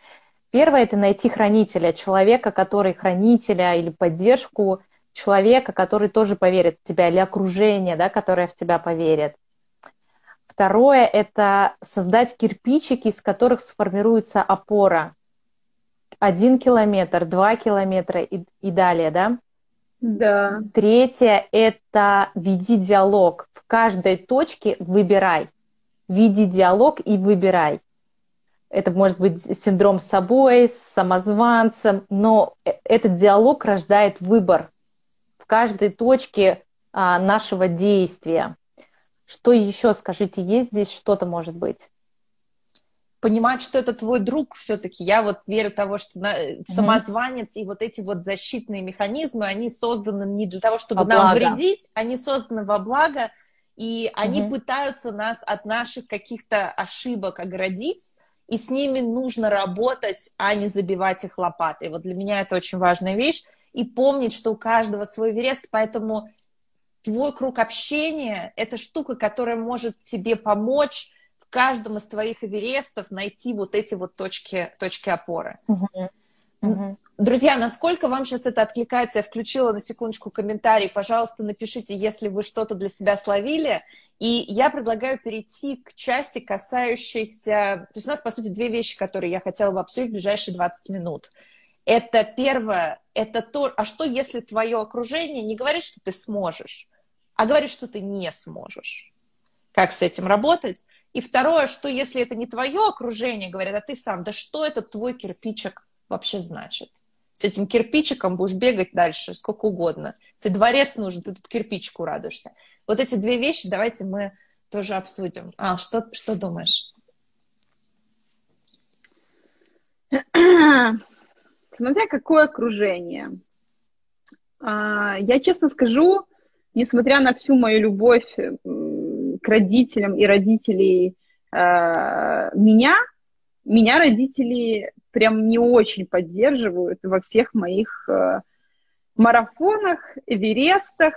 Первое – это найти хранителя, человека, который хранителя или поддержку человека, который тоже поверит в тебя, или окружение, да, которое в тебя поверит. Второе – это создать кирпичики, из которых сформируется опора. Один километр, два километра и, и далее, да? Да. Третье – это веди диалог. В каждой точке выбирай. Веди диалог и выбирай. Это может быть синдром с собой, с самозванцем, но э, этот диалог рождает выбор в каждой точке а, нашего действия. Что еще, скажите, есть здесь что-то может быть? понимать, что это твой друг все-таки. Я вот верю того, что на, mm-hmm. самозванец и вот эти вот защитные механизмы, они созданы не для того, чтобы во нам благо. вредить, они созданы во благо, и они mm-hmm. пытаются нас от наших каких-то ошибок оградить, и с ними нужно работать, а не забивать их лопатой. Вот для меня это очень важная вещь. И помнить, что у каждого свой верест, поэтому твой круг общения – это штука, которая может тебе помочь в каждом из твоих эверестов найти вот эти вот точки, точки опоры. Uh-huh. Uh-huh. Друзья, насколько вам сейчас это откликается? Я включила на секундочку комментарий. Пожалуйста, напишите, если вы что-то для себя словили. И я предлагаю перейти к части, касающейся... То есть у нас, по сути, две вещи, которые я хотела бы обсудить в ближайшие 20 минут. Это первое, это то, а что если твое окружение не говорит, что ты сможешь, а говорит, что ты не сможешь? Как с этим работать? И второе, что если это не твое окружение, говорят, а ты сам, да что это твой кирпичик вообще значит? С этим кирпичиком будешь бегать дальше сколько угодно. Ты дворец нужен, ты тут кирпичику радуешься. Вот эти две вещи давайте мы тоже обсудим. А, что, что думаешь? Смотря какое окружение. А, я честно скажу, несмотря на всю мою любовь к родителям и родителей э, меня, меня родители прям не очень поддерживают во всех моих э, марафонах, эверестах.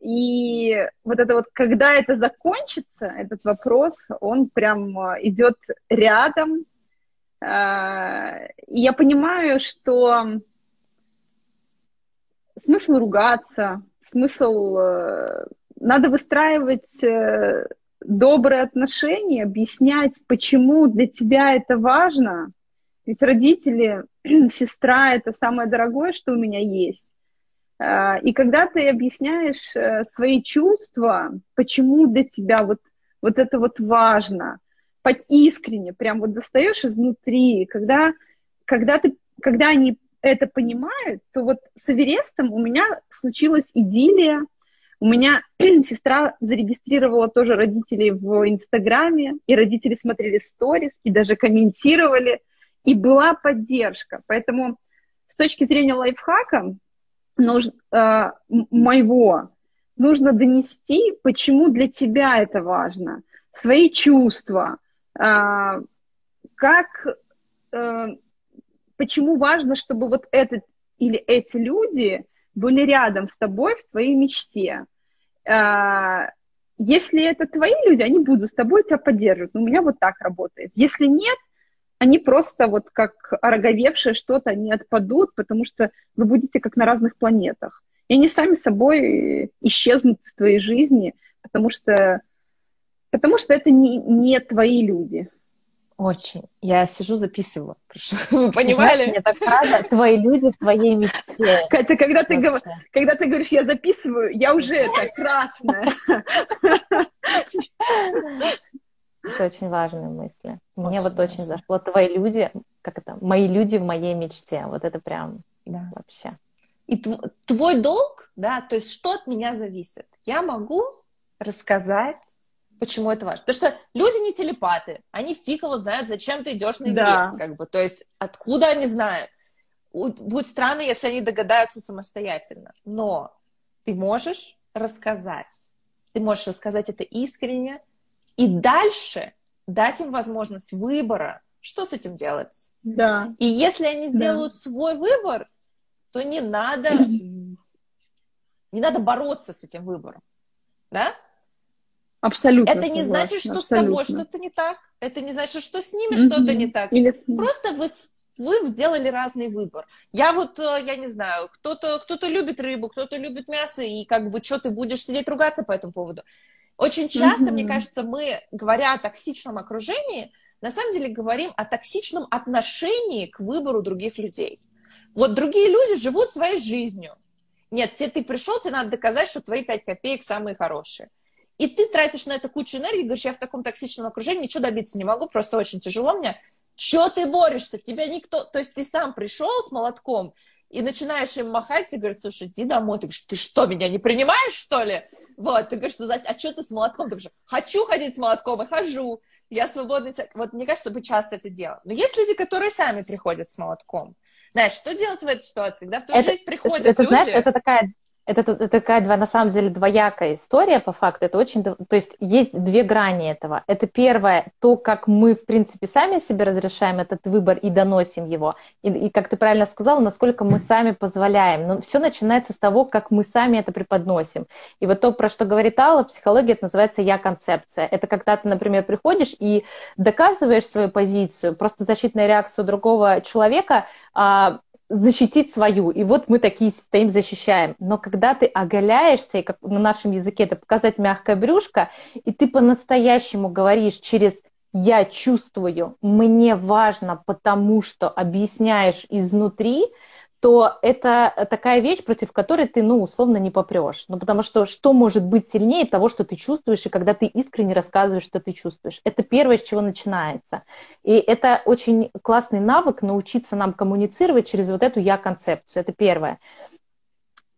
И вот это вот, когда это закончится, этот вопрос, он прям идет рядом. Э, и я понимаю, что смысл ругаться, смысл э, надо выстраивать э, добрые отношения, объяснять, почему для тебя это важно. Ведь родители, сестра — это самое дорогое, что у меня есть. Э, и когда ты объясняешь э, свои чувства, почему для тебя вот, вот это вот важно, искренне, прям вот достаешь изнутри, когда, когда, ты, когда они это понимают, то вот с Эверестом у меня случилась идиллия, у меня сестра зарегистрировала тоже родителей в Инстаграме, и родители смотрели сторис, и даже комментировали, и была поддержка. Поэтому с точки зрения лайфхака нужно, э, моего, нужно донести, почему для тебя это важно, свои чувства, э, как, э, почему важно, чтобы вот этот или эти люди были рядом с тобой в твоей мечте. А, если это твои люди, они будут с тобой тебя поддерживать. У меня вот так работает. Если нет, они просто вот как ороговевшие что-то, они отпадут, потому что вы будете как на разных планетах. И они сами собой исчезнут из твоей жизни, потому что, потому что это не, не твои люди. Очень. Я сижу, записываю. Вы понимали? Мне так рада. Твои люди в твоей мечте. Катя, когда ты, гов... когда ты говоришь, я записываю, я уже это красная. Это очень важные мысли. Мне вот очень зашло. Твои люди, как это, мои люди в моей мечте. Вот это прям вообще. И твой долг, да, то есть что от меня зависит? Я могу рассказать Почему это важно? Потому что люди не телепаты, они фиг его знают, зачем ты идешь на Эверест, да. как бы, то есть откуда они знают? Будет странно, если они догадаются самостоятельно, но ты можешь рассказать, ты можешь рассказать это искренне, и дальше дать им возможность выбора, что с этим делать. Да. И если они сделают да. свой выбор, то не надо, не надо бороться с этим выбором, да? Абсолютно. Это не значит, что абсолютно. с тобой что-то не так. Это не значит, что с ними mm-hmm. что-то не так. Или... Просто вы, вы сделали разный выбор. Я вот, э, я не знаю, кто-то кто любит рыбу, кто-то любит мясо, и как бы что ты будешь сидеть ругаться по этому поводу. Очень часто, mm-hmm. мне кажется, мы, говоря о токсичном окружении, на самом деле говорим о токсичном отношении к выбору других людей. Вот другие люди живут своей жизнью. Нет, тебе ты пришел, тебе надо доказать, что твои пять копеек самые хорошие. И ты тратишь на это кучу энергии, говоришь, я в таком токсичном окружении ничего добиться не могу, просто очень тяжело мне. Че ты борешься? Тебя никто... То есть ты сам пришел с молотком и начинаешь им махать и говоришь, слушай, иди домой. Ты говоришь, ты что, меня не принимаешь, что ли? Вот, ты говоришь, а что ты с молотком? Ты говоришь, хочу ходить с молотком и хожу. Я свободный человек. Вот мне кажется, мы часто это делаем. Но есть люди, которые сами приходят с молотком. Знаешь, что делать в этой ситуации, когда в твою это, жизнь приходят это, люди... Знаешь, это такая это, это такая на самом деле двоякая история по факту. Это очень, то есть есть две грани этого. Это первое, то, как мы в принципе сами себе разрешаем этот выбор и доносим его. И, и как ты правильно сказала, насколько мы сами позволяем. Но все начинается с того, как мы сами это преподносим. И вот то, про что говорит Алла, психология, это называется я-концепция. Это когда ты, например, приходишь и доказываешь свою позицию, просто защитная реакция другого человека а, защитить свою. И вот мы такие стоим, защищаем. Но когда ты оголяешься, и как на нашем языке это показать мягкое брюшко, и ты по-настоящему говоришь через «я чувствую», «мне важно», потому что объясняешь изнутри, то это такая вещь, против которой ты, ну, условно не попрешь. Ну, потому что что может быть сильнее того, что ты чувствуешь, и когда ты искренне рассказываешь, что ты чувствуешь. Это первое, с чего начинается. И это очень классный навык научиться нам коммуницировать через вот эту я-концепцию. Это первое.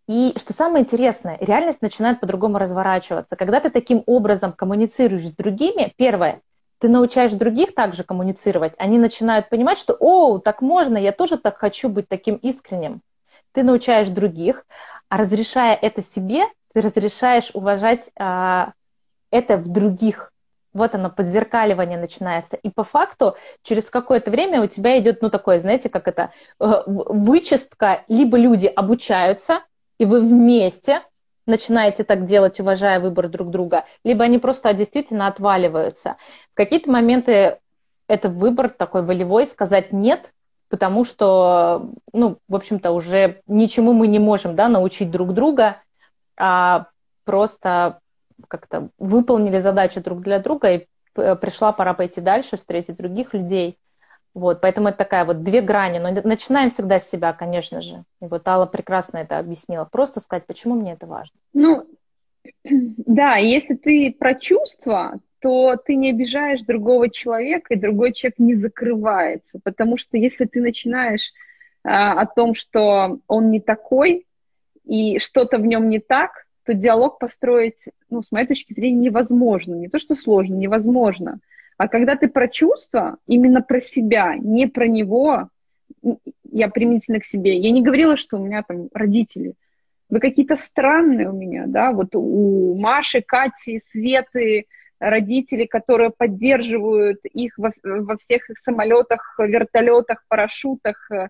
И что самое интересное, реальность начинает по-другому разворачиваться. Когда ты таким образом коммуницируешь с другими, первое, ты научаешь других также коммуницировать, они начинают понимать, что, о, так можно, я тоже так хочу быть таким искренним. Ты научаешь других, а разрешая это себе, ты разрешаешь уважать а, это в других. Вот оно, подзеркаливание начинается. И по факту через какое-то время у тебя идет, ну, такое, знаете, как это, э, вычистка, либо люди обучаются, и вы вместе начинаете так делать, уважая выбор друг друга, либо они просто действительно отваливаются. В какие-то моменты это выбор такой волевой, сказать «нет», потому что, ну, в общем-то, уже ничему мы не можем, да, научить друг друга, а просто как-то выполнили задачу друг для друга, и пришла пора пойти дальше, встретить других людей. Вот, поэтому это такая вот две грани. Но начинаем всегда с себя, конечно же. И вот Алла прекрасно это объяснила. Просто сказать, почему мне это важно. Ну, да, если ты про чувства, то ты не обижаешь другого человека, и другой человек не закрывается. Потому что если ты начинаешь а, о том, что он не такой, и что-то в нем не так, то диалог построить, ну, с моей точки зрения, невозможно. Не то, что сложно, невозможно. А когда ты про чувства, именно про себя, не про него, я применительно к себе. Я не говорила, что у меня там родители. Вы какие-то странные у меня, да, вот у Маши, Кати, Светы, родители, которые поддерживают их во, во всех их самолетах, вертолетах, парашютах э,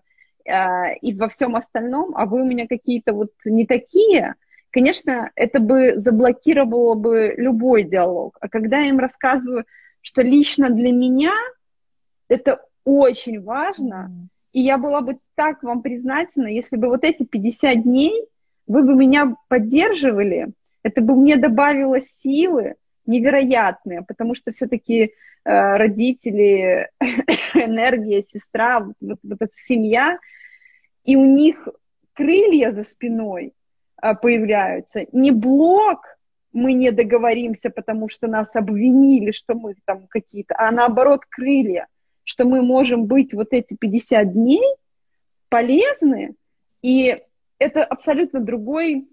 и во всем остальном, а вы у меня какие-то вот не такие, конечно, это бы заблокировало бы любой диалог. А когда я им рассказываю, что лично для меня это очень важно, mm-hmm. и я была бы так вам признательна, если бы вот эти 50 дней вы бы меня поддерживали, это бы мне добавило силы невероятные, потому что все-таки э, родители, энергия, сестра, вот, вот эта семья, и у них крылья за спиной э, появляются, не блок, мы не договоримся, потому что нас обвинили, что мы там какие-то, а наоборот крылья, что мы можем быть вот эти 50 дней полезны, и это абсолютно другой,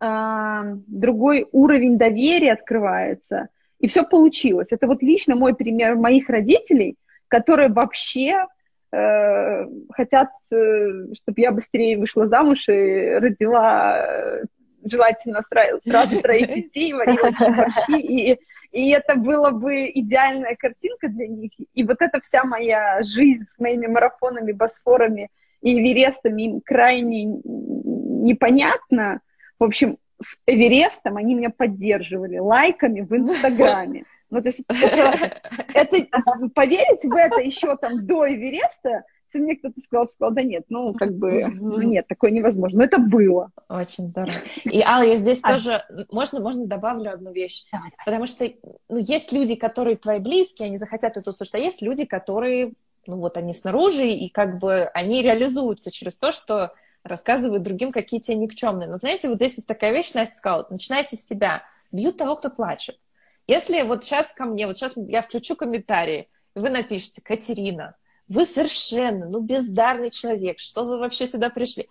э, другой уровень доверия открывается, и все получилось. Это вот лично мой пример моих родителей, которые вообще э, хотят, э, чтобы я быстрее вышла замуж и родила э, желательно сразу, сразу троих детей, варила борщи, и, и это была бы идеальная картинка для них. И вот эта вся моя жизнь с моими марафонами, босфорами и эверестами им крайне непонятна. В общем, с Эверестом они меня поддерживали лайками в Инстаграме. Ну, то есть это, это, поверить в это еще там до Эвереста мне кто-то сказал, сказал, да нет, ну, как бы, нет, такое невозможно. Но это было. Очень здорово. И, Алла, я здесь а... тоже, можно, можно добавлю одну вещь? Давай, давай. Потому что, ну, есть люди, которые твои близкие, они захотят это услышать, а есть люди, которые, ну, вот они снаружи, и как бы они реализуются через то, что рассказывают другим, какие те никчемные. Но знаете, вот здесь есть такая вещь, Настя сказала, начинайте с себя. Бьют того, кто плачет. Если вот сейчас ко мне, вот сейчас я включу комментарии, вы напишите, Катерина, вы совершенно, ну, бездарный человек, что вы вообще сюда пришли?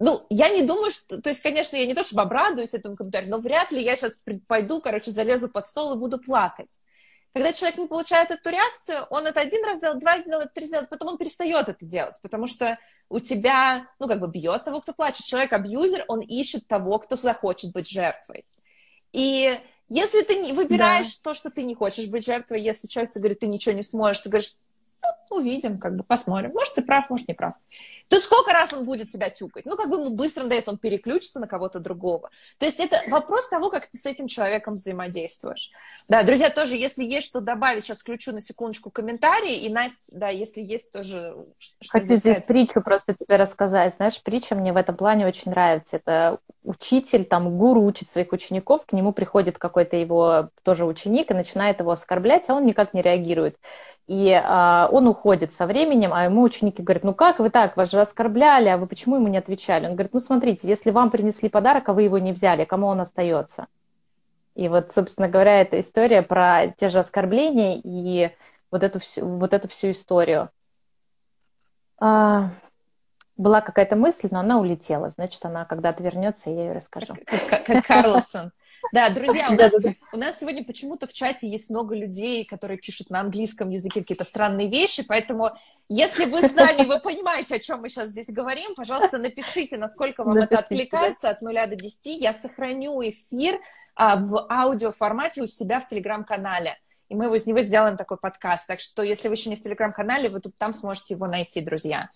Ну, я не думаю, что... То есть, конечно, я не то чтобы обрадуюсь этому комментарию, но вряд ли я сейчас пойду, короче, залезу под стол и буду плакать. Когда человек не получает эту реакцию, он это один раз сделает, два сделает, три сделает, потом он перестает это делать, потому что у тебя, ну, как бы бьет того, кто плачет. Человек-абьюзер, он ищет того, кто захочет быть жертвой. И если ты не выбираешь да. то, что ты не хочешь быть жертвой, если человек тебе говорит, ты ничего не сможешь, ты говоришь, ну, увидим, как бы посмотрим. Может, ты прав, может, не прав. То сколько раз он будет тебя тюкать? Ну, как бы ему быстро надоест, он переключится на кого-то другого. То есть это вопрос того, как ты с этим человеком взаимодействуешь. Да, друзья, тоже, если есть что добавить, сейчас включу на секундочку комментарии, и Настя, да, если есть тоже что Хочу здесь, здесь притчу просто тебе рассказать. Знаешь, притча мне в этом плане очень нравится. Это учитель, там, гуру учит своих учеников, к нему приходит какой-то его тоже ученик и начинает его оскорблять, а он никак не реагирует. И а, он уходит со временем, а ему ученики говорят, ну как вы так, вас же оскорбляли, а вы почему ему не отвечали? Он говорит, ну смотрите, если вам принесли подарок, а вы его не взяли, кому он остается? И вот, собственно говоря, эта история про те же оскорбления и вот эту вот эту всю историю. А, была какая-то мысль, но она улетела. Значит, она когда-то вернется, я ее расскажу. Как Карлсон. Да, друзья, у нас, у нас сегодня почему-то в чате есть много людей, которые пишут на английском языке какие-то странные вещи, поэтому если вы с нами, вы понимаете, о чем мы сейчас здесь говорим, пожалуйста, напишите, насколько вам напишите, это откликается от 0 до 10. Я сохраню эфир а, в аудиоформате у себя в телеграм-канале и мы из него сделаем такой подкаст. Так что, если вы еще не в Телеграм-канале, вы тут там сможете его найти, друзья.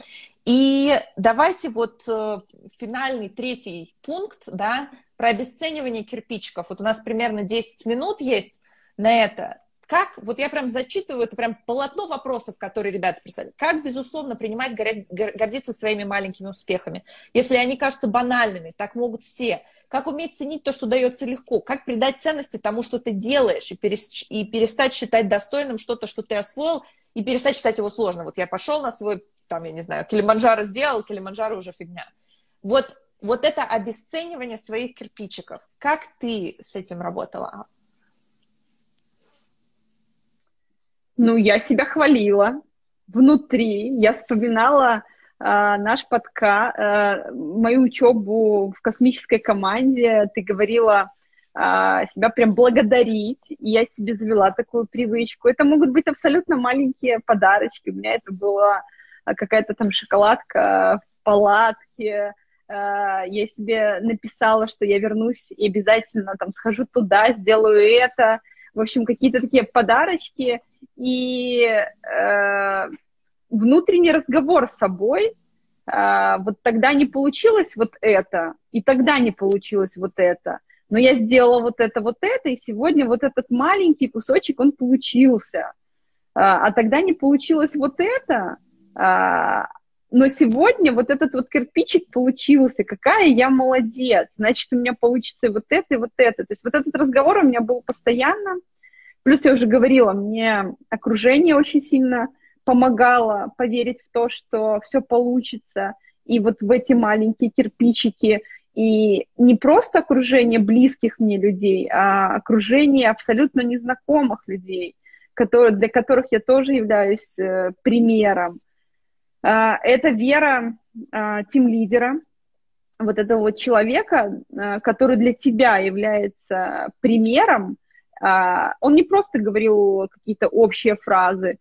И давайте вот э, финальный третий пункт, да, про обесценивание кирпичиков. Вот у нас примерно 10 минут есть на это. Как, вот я прям зачитываю, это прям полотно вопросов, которые ребята писали. Как, безусловно, принимать, гордиться своими маленькими успехами? Если они кажутся банальными, так могут все. Как уметь ценить то, что дается легко? Как придать ценности тому, что ты делаешь, и, перестать считать достойным что-то, что ты освоил, и перестать считать его сложным? Вот я пошел на свой, там, я не знаю, Килиманджаро сделал, Килиманджаро уже фигня. Вот, вот это обесценивание своих кирпичиков. Как ты с этим работала? Ну, я себя хвалила внутри. Я вспоминала э, наш подкаст, э, мою учебу в космической команде. Ты говорила э, себя прям благодарить. И я себе завела такую привычку. Это могут быть абсолютно маленькие подарочки. У меня это была какая-то там шоколадка в палатке. Я себе написала, что я вернусь и обязательно там схожу туда, сделаю это в общем, какие-то такие подарочки и э, внутренний разговор с собой. Э, вот тогда не получилось вот это, и тогда не получилось вот это. Но я сделала вот это, вот это, и сегодня вот этот маленький кусочек, он получился. Э, а тогда не получилось вот это, э, но сегодня вот этот вот кирпичик получился, какая я молодец, значит, у меня получится вот это и вот это. То есть вот этот разговор у меня был постоянно. Плюс я уже говорила, мне окружение очень сильно помогало поверить в то, что все получится. И вот в эти маленькие кирпичики, и не просто окружение близких мне людей, а окружение абсолютно незнакомых людей, которые, для которых я тоже являюсь э, примером. А, это вера а, тим-лидера, вот этого вот человека, а, который для тебя является примером. Он не просто говорил какие-то общие фразы,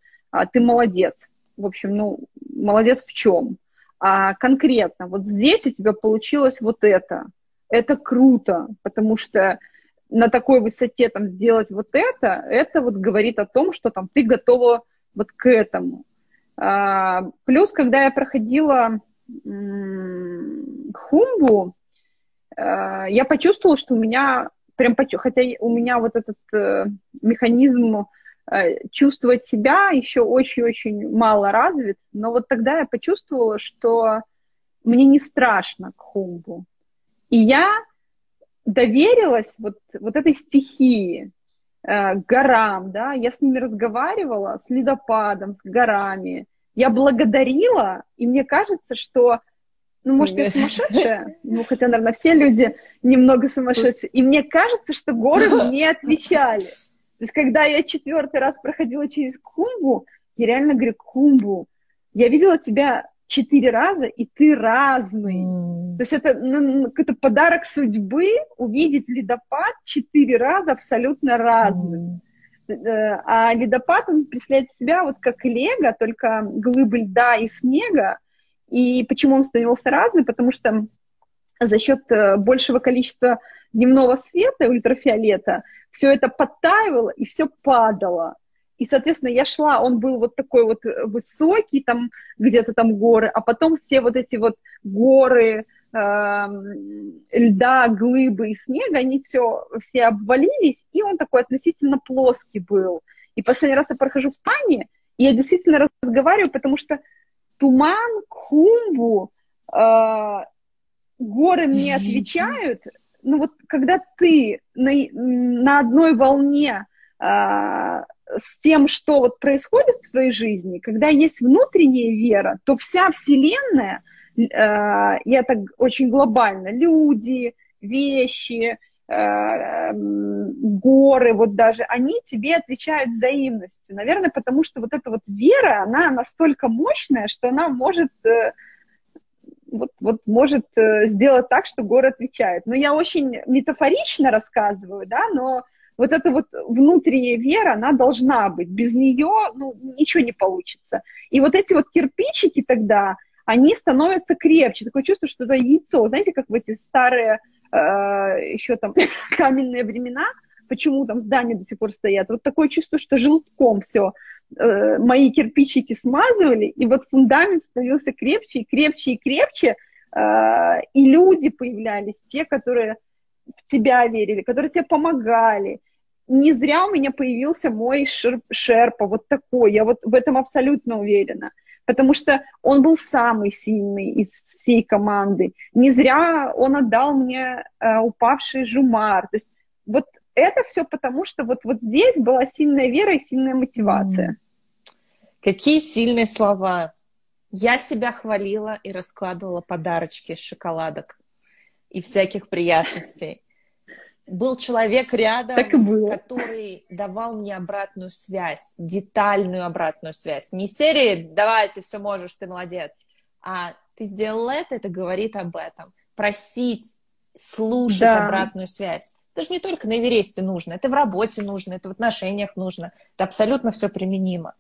ты молодец. В общем, ну, молодец в чем? А конкретно, вот здесь у тебя получилось вот это. Это круто, потому что на такой высоте там сделать вот это, это вот говорит о том, что там ты готова вот к этому. А, плюс, когда я проходила хумбу, а, я почувствовала, что у меня прям, хотя у меня вот этот э, механизм э, чувствовать себя еще очень-очень мало развит, но вот тогда я почувствовала, что мне не страшно к хумбу. И я доверилась вот, вот этой стихии, э, горам, да, я с ними разговаривала, с ледопадом, с горами, я благодарила, и мне кажется, что, ну, может, я сумасшедшая, ну, хотя, наверное, все люди немного сумасшедшие, и мне кажется, что горы мне отвечали. То есть, когда я четвертый раз проходила через Кумбу, я реально говорю, Кумбу, я видела тебя четыре раза, и ты разный. Mm. То есть это ну, какой-то подарок судьбы увидеть ледопад четыре раза абсолютно разным. Mm. А ледопад, он представляет себя вот как лего, только глыбы льда и снега. И почему он становился разным? Потому что за счет э, большего количества дневного света, ультрафиолета, все это подтаивало и все падало. И, соответственно, я шла, он был вот такой вот высокий, там где-то там горы, а потом все вот эти вот горы, э, льда, глыбы и снега, они все, все обвалились, и он такой относительно плоский был. И последний раз я прохожу в Испании, и я действительно разговариваю, потому что туман, кумбу, э, горы мне отвечают, ну вот когда ты на, на одной волне э, с тем, что вот происходит в твоей жизни, когда есть внутренняя вера, то вся Вселенная, э, и это очень глобально, люди, вещи, э, горы, вот даже, они тебе отвечают взаимностью. Наверное, потому что вот эта вот вера, она настолько мощная, что она может э, вот, вот может э, сделать так, что город отвечает. Но я очень метафорично рассказываю, да, но вот эта вот внутренняя вера, она должна быть. Без нее ну, ничего не получится. И вот эти вот кирпичики тогда, они становятся крепче. Такое чувство, что это яйцо. Знаете, как в эти старые э, еще там каменные времена, почему там здания до сих пор стоят. Вот такое чувство, что желтком все э, мои кирпичики смазывали, и вот фундамент становился крепче и крепче и крепче, э, и люди появлялись, те, которые в тебя верили, которые тебе помогали. Не зря у меня появился мой шер, шерпа, вот такой, я вот в этом абсолютно уверена, потому что он был самый сильный из всей команды. Не зря он отдал мне э, упавший жумар. То есть вот это все потому, что вот, вот здесь была сильная вера и сильная мотивация. Какие сильные слова. Я себя хвалила и раскладывала подарочки из шоколадок и всяких приятностей. Был человек рядом, который давал мне обратную связь, детальную обратную связь. Не серии «давай, ты все можешь, ты молодец», а ты сделал это, это говорит об этом. Просить, слушать да. обратную связь. Это же не только на Эвересте нужно, это в работе нужно, это в отношениях нужно, это абсолютно все применимо.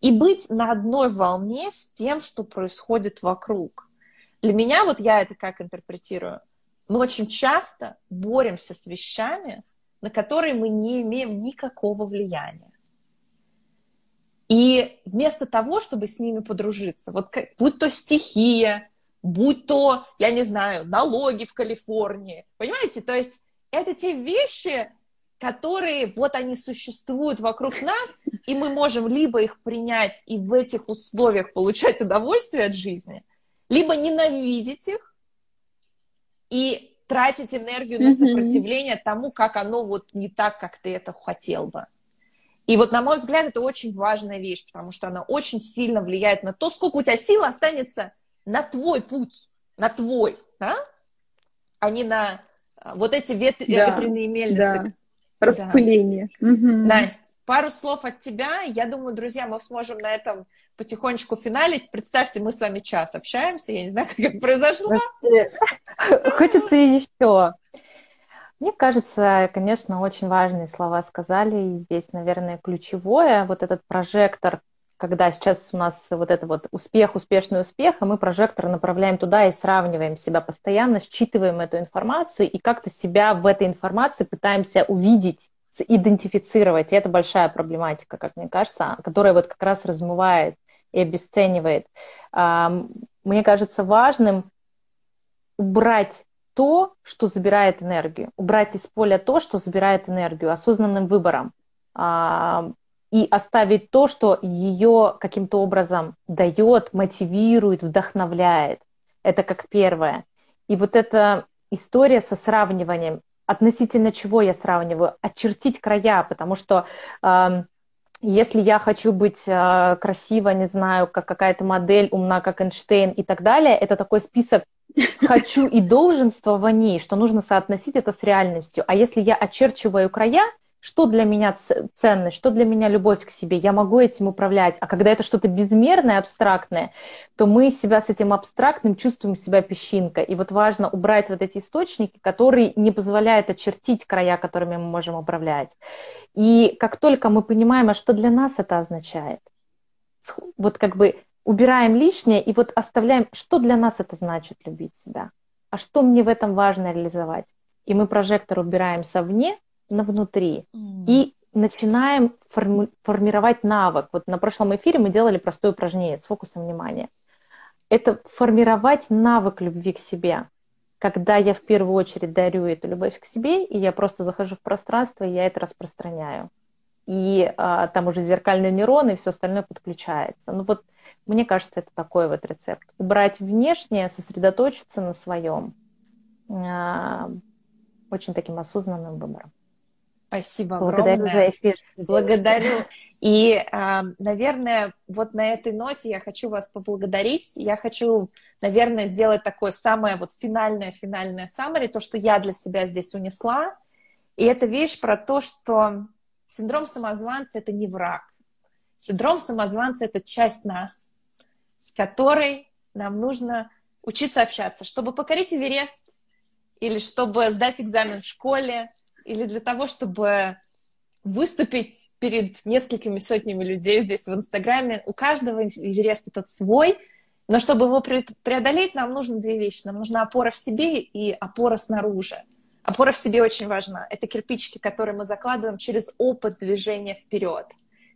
И быть на одной волне с тем, что происходит вокруг. Для меня, вот я это как интерпретирую, мы очень часто боремся с вещами, на которые мы не имеем никакого влияния. И вместо того, чтобы с ними подружиться, вот как, будь то стихия, будь то, я не знаю, налоги в Калифорнии, понимаете, то есть это те вещи, которые вот они существуют вокруг нас, и мы можем либо их принять и в этих условиях получать удовольствие от жизни, либо ненавидеть их и тратить энергию на сопротивление mm-hmm. тому, как оно вот не так, как ты это хотел бы. И вот, на мой взгляд, это очень важная вещь, потому что она очень сильно влияет на то, сколько у тебя сил останется на твой путь, на твой, да? а не на вот эти вет... да, ветряные мельницы. Да. Распыление. Да. Угу. Настя, пару слов от тебя. Я думаю, друзья, мы сможем на этом потихонечку финалить. Представьте, мы с вами час общаемся. Я не знаю, как это произошло. Хочется еще. Мне кажется, конечно, очень важные слова сказали. И здесь, наверное, ключевое, вот этот прожектор, когда сейчас у нас вот это вот успех, успешный успех, а мы прожектор направляем туда и сравниваем себя постоянно, считываем эту информацию и как-то себя в этой информации пытаемся увидеть, идентифицировать. И это большая проблематика, как мне кажется, которая вот как раз размывает и обесценивает. Мне кажется важным убрать то, что забирает энергию, убрать из поля то, что забирает энергию, осознанным выбором и оставить то, что ее каким-то образом дает, мотивирует, вдохновляет. Это как первое. И вот эта история со сравниванием, относительно чего я сравниваю, очертить края, потому что э, если я хочу быть э, красива, не знаю, как какая-то модель, умна, как Эйнштейн и так далее, это такой список хочу и долженствований, что нужно соотносить это с реальностью. А если я очерчиваю края, что для меня ценность, что для меня любовь к себе, я могу этим управлять. А когда это что-то безмерное, абстрактное, то мы себя с этим абстрактным чувствуем себя песчинкой. И вот важно убрать вот эти источники, которые не позволяют очертить края, которыми мы можем управлять. И как только мы понимаем, а что для нас это означает, вот как бы убираем лишнее и вот оставляем, что для нас это значит любить себя, а что мне в этом важно реализовать. И мы прожектор убираем совне, на внутри. Mm. И начинаем форми- формировать навык. Вот на прошлом эфире мы делали простое упражнение с фокусом внимания. Это формировать навык любви к себе. Когда я в первую очередь дарю эту любовь к себе, и я просто захожу в пространство, и я это распространяю. И а, там уже зеркальные нейроны и все остальное подключается. Ну вот мне кажется, это такой вот рецепт. Убрать внешнее, сосредоточиться на своем. А, очень таким осознанным выбором. Спасибо Благодарю огромное. за эфир. Благодарю. И, а, наверное, вот на этой ноте я хочу вас поблагодарить. Я хочу, наверное, сделать такое самое вот финальное-финальное summary, то, что я для себя здесь унесла. И это вещь про то, что синдром самозванца — это не враг. Синдром самозванца — это часть нас, с которой нам нужно учиться общаться, чтобы покорить Эверест или чтобы сдать экзамен в школе, или для того, чтобы выступить перед несколькими сотнями людей здесь в Инстаграме. У каждого Эверест этот свой, но чтобы его преодолеть, нам нужно две вещи. Нам нужна опора в себе и опора снаружи. Опора в себе очень важна. Это кирпичики, которые мы закладываем через опыт движения вперед,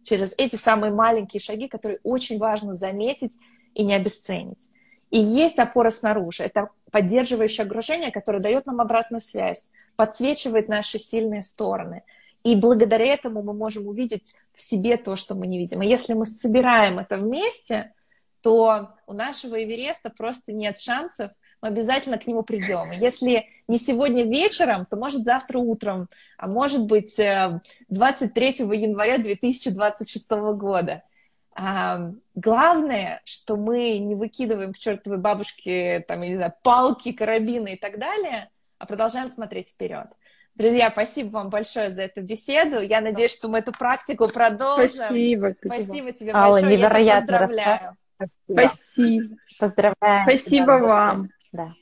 через эти самые маленькие шаги, которые очень важно заметить и не обесценить. И есть опора снаружи. Это поддерживающее окружение, которое дает нам обратную связь, подсвечивает наши сильные стороны. И благодаря этому мы можем увидеть в себе то, что мы не видим. И если мы собираем это вместе, то у нашего Эвереста просто нет шансов, мы обязательно к нему придем. Если не сегодня вечером, то может завтра утром, а может быть 23 э, января 2026 года. Главное, что мы не выкидываем к чертовой бабушке, там, я не знаю, палки, карабины и так далее, а продолжаем смотреть вперед. Друзья, спасибо вам большое за эту беседу. Я надеюсь, что мы эту практику продолжим. Спасибо. Спасибо тебе Алла, большое. Невероятно Я тебя поздравляю. Спасибо. Спасибо. Поздравляю. Спасибо вам. Да.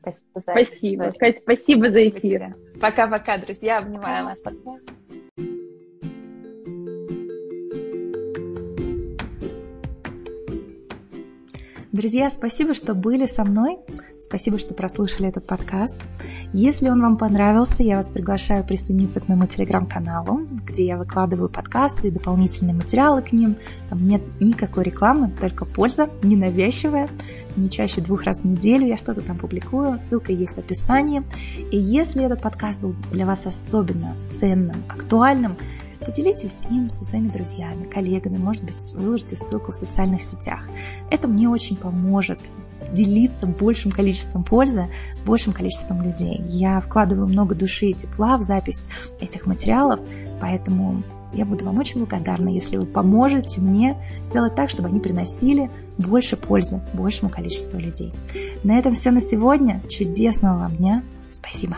Спасибо. Спасибо. Спасибо за эфир. Пока-пока, друзья. Обнимаю вас. Друзья, спасибо, что были со мной. Спасибо, что прослушали этот подкаст. Если он вам понравился, я вас приглашаю присоединиться к моему телеграм-каналу, где я выкладываю подкасты и дополнительные материалы к ним. Там нет никакой рекламы, только польза, ненавязчивая. Не чаще двух раз в неделю я что-то там публикую, ссылка есть в описании. И если этот подкаст был для вас особенно ценным, актуальным, Поделитесь им со своими друзьями, коллегами, может быть, выложите ссылку в социальных сетях. Это мне очень поможет делиться большим количеством пользы с большим количеством людей. Я вкладываю много души и тепла в запись этих материалов, поэтому я буду вам очень благодарна, если вы поможете мне сделать так, чтобы они приносили больше пользы большему количеству людей. На этом все на сегодня. Чудесного вам дня. Спасибо.